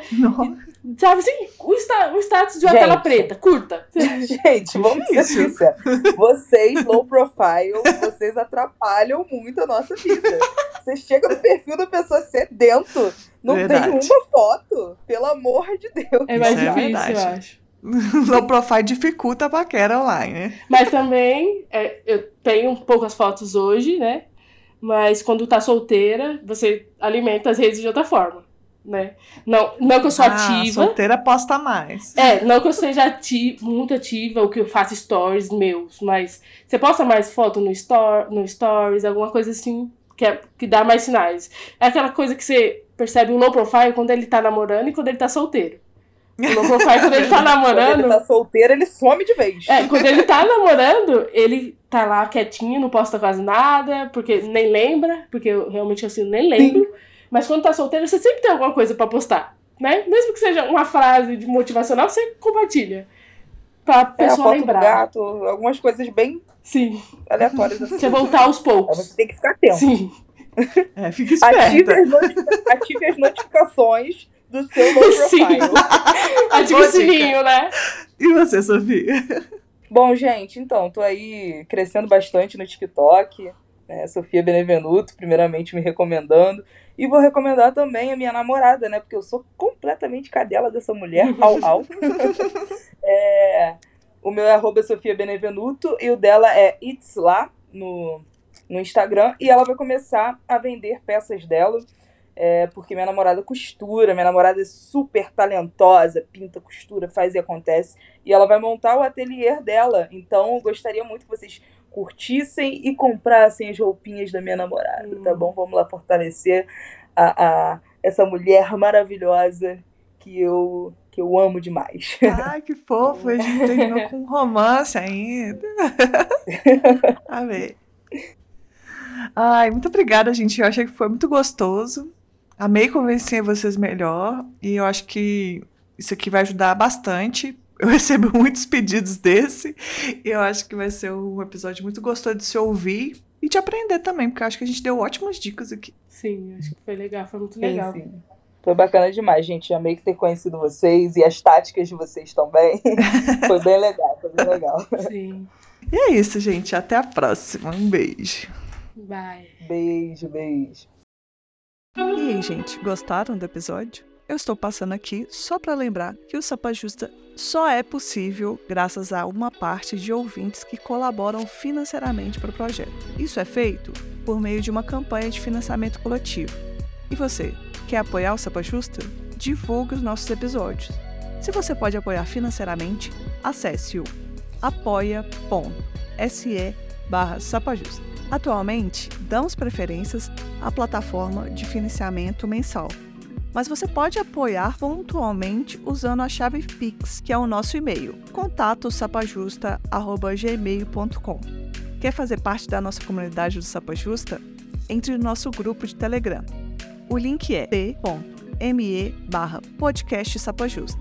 sabe assim, o, sta o status de uma Gente. tela preta, curta. Gente, vamos ser Difícil. sinceros. Vocês, low profile, vocês atrapalham muito a nossa vida. Você chega no perfil da pessoa sedento, não Verdade. tem uma foto. Pelo amor de Deus. É mais Isso é difícil, verdade. eu acho. low profile dificulta a paquera online, né? Mas também, é, eu tenho poucas fotos hoje, né? Mas quando tá solteira, você alimenta as redes de outra forma, né? Não, não que eu sou Ah, ativa. solteira posta mais. É, não que eu seja ati muito ativa ou que eu faça stories meus, mas você posta mais foto no, store, no stories, alguma coisa assim que, é, que dá mais sinais. É aquela coisa que você percebe o low profile quando ele tá namorando e quando ele tá solteiro. O profile quando ele tá Quando namorando. ele tá solteiro, ele some de vez. É, quando ele tá namorando, ele tá lá quietinho, não posta quase nada, porque nem lembra, porque eu realmente assim nem lembro. Mas quando tá solteiro, você sempre tem alguma coisa pra postar, né? Mesmo que seja uma frase de motivacional, você compartilha. Pra É, a pessoa foto lembrar. do gato, algumas coisas bem Sim. aleatórias assim. Você voltar aos Aí poucos. você tem que ficar atento. Sim. É, fica Ative esperta. as, ative as notificações do seu low Sim. profile. Ativa o sininho, né? E você, Sofia? Bom, gente, então, tô aí crescendo bastante no TikTok. Né? Sofia Benevenuto, primeiramente me recomendando. E vou recomendar também a minha namorada, né? Porque eu sou completamente cadela dessa mulher. Au, au. É, o meu é arroba Sofia Benevenuto e o dela é It's Lá no, no Instagram. E ela vai começar a vender peças dela. É, porque minha namorada costura, minha namorada é super talentosa, pinta, costura, faz e acontece. E ela vai montar o ateliê dela. Então, gostaria muito que vocês curtissem e comprassem as roupinhas da minha namorada, Hum. tá bom? Vamos lá fortalecer a, a, essa mulher maravilhosa que eu, que eu amo demais. Ai, que fofo. A gente terminou com um romance ainda. Amei. Ai, muito obrigada, gente. Eu achei que foi muito gostoso. Amei convencer vocês melhor e eu acho que isso aqui vai ajudar bastante. Eu recebo muitos pedidos desse e eu acho que vai ser um episódio muito gostoso de se ouvir e de aprender também, porque eu acho que a gente deu ótimas dicas aqui. Sim, acho que foi legal, foi muito legal. Sim, sim. Foi bacana demais, gente. Amei ter conhecido vocês e as táticas de vocês também. foi bem legal, foi bem legal. Sim. E é isso, gente. Até a próxima. Um beijo. Bye. Beijo, beijo. E aí, gente, gostaram do episódio? Eu estou passando aqui só para lembrar que o Sapa Justa só é possível graças a uma parte de ouvintes que colaboram financeiramente para o projeto. Isso é feito por meio de uma campanha de financiamento coletivo. E você, quer apoiar o Sapa Justa? Divulgue os nossos episódios. Se você pode apoiar financeiramente, acesse o apoia.se barra sapajusta. Atualmente, damos preferências à plataforma de financiamento mensal, mas você pode apoiar pontualmente usando a chave Pix, que é o nosso e-mail, contatosapajusta.gmail.com. Quer fazer parte da nossa comunidade do Sapa Justa? Entre no nosso grupo de Telegram. O link é t.me barra podcast Sapa Justa.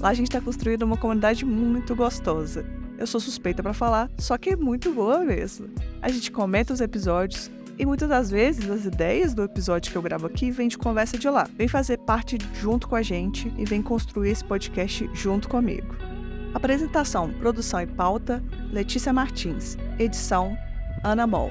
Lá a gente está construindo uma comunidade muito gostosa eu sou suspeita para falar, só que é muito boa mesmo. A gente comenta os episódios e muitas das vezes as ideias do episódio que eu gravo aqui vêm de conversa de lá. Vem fazer parte junto com a gente e vem construir esse podcast junto comigo. Apresentação, produção e pauta: Letícia Martins. Edição: Ana Moll.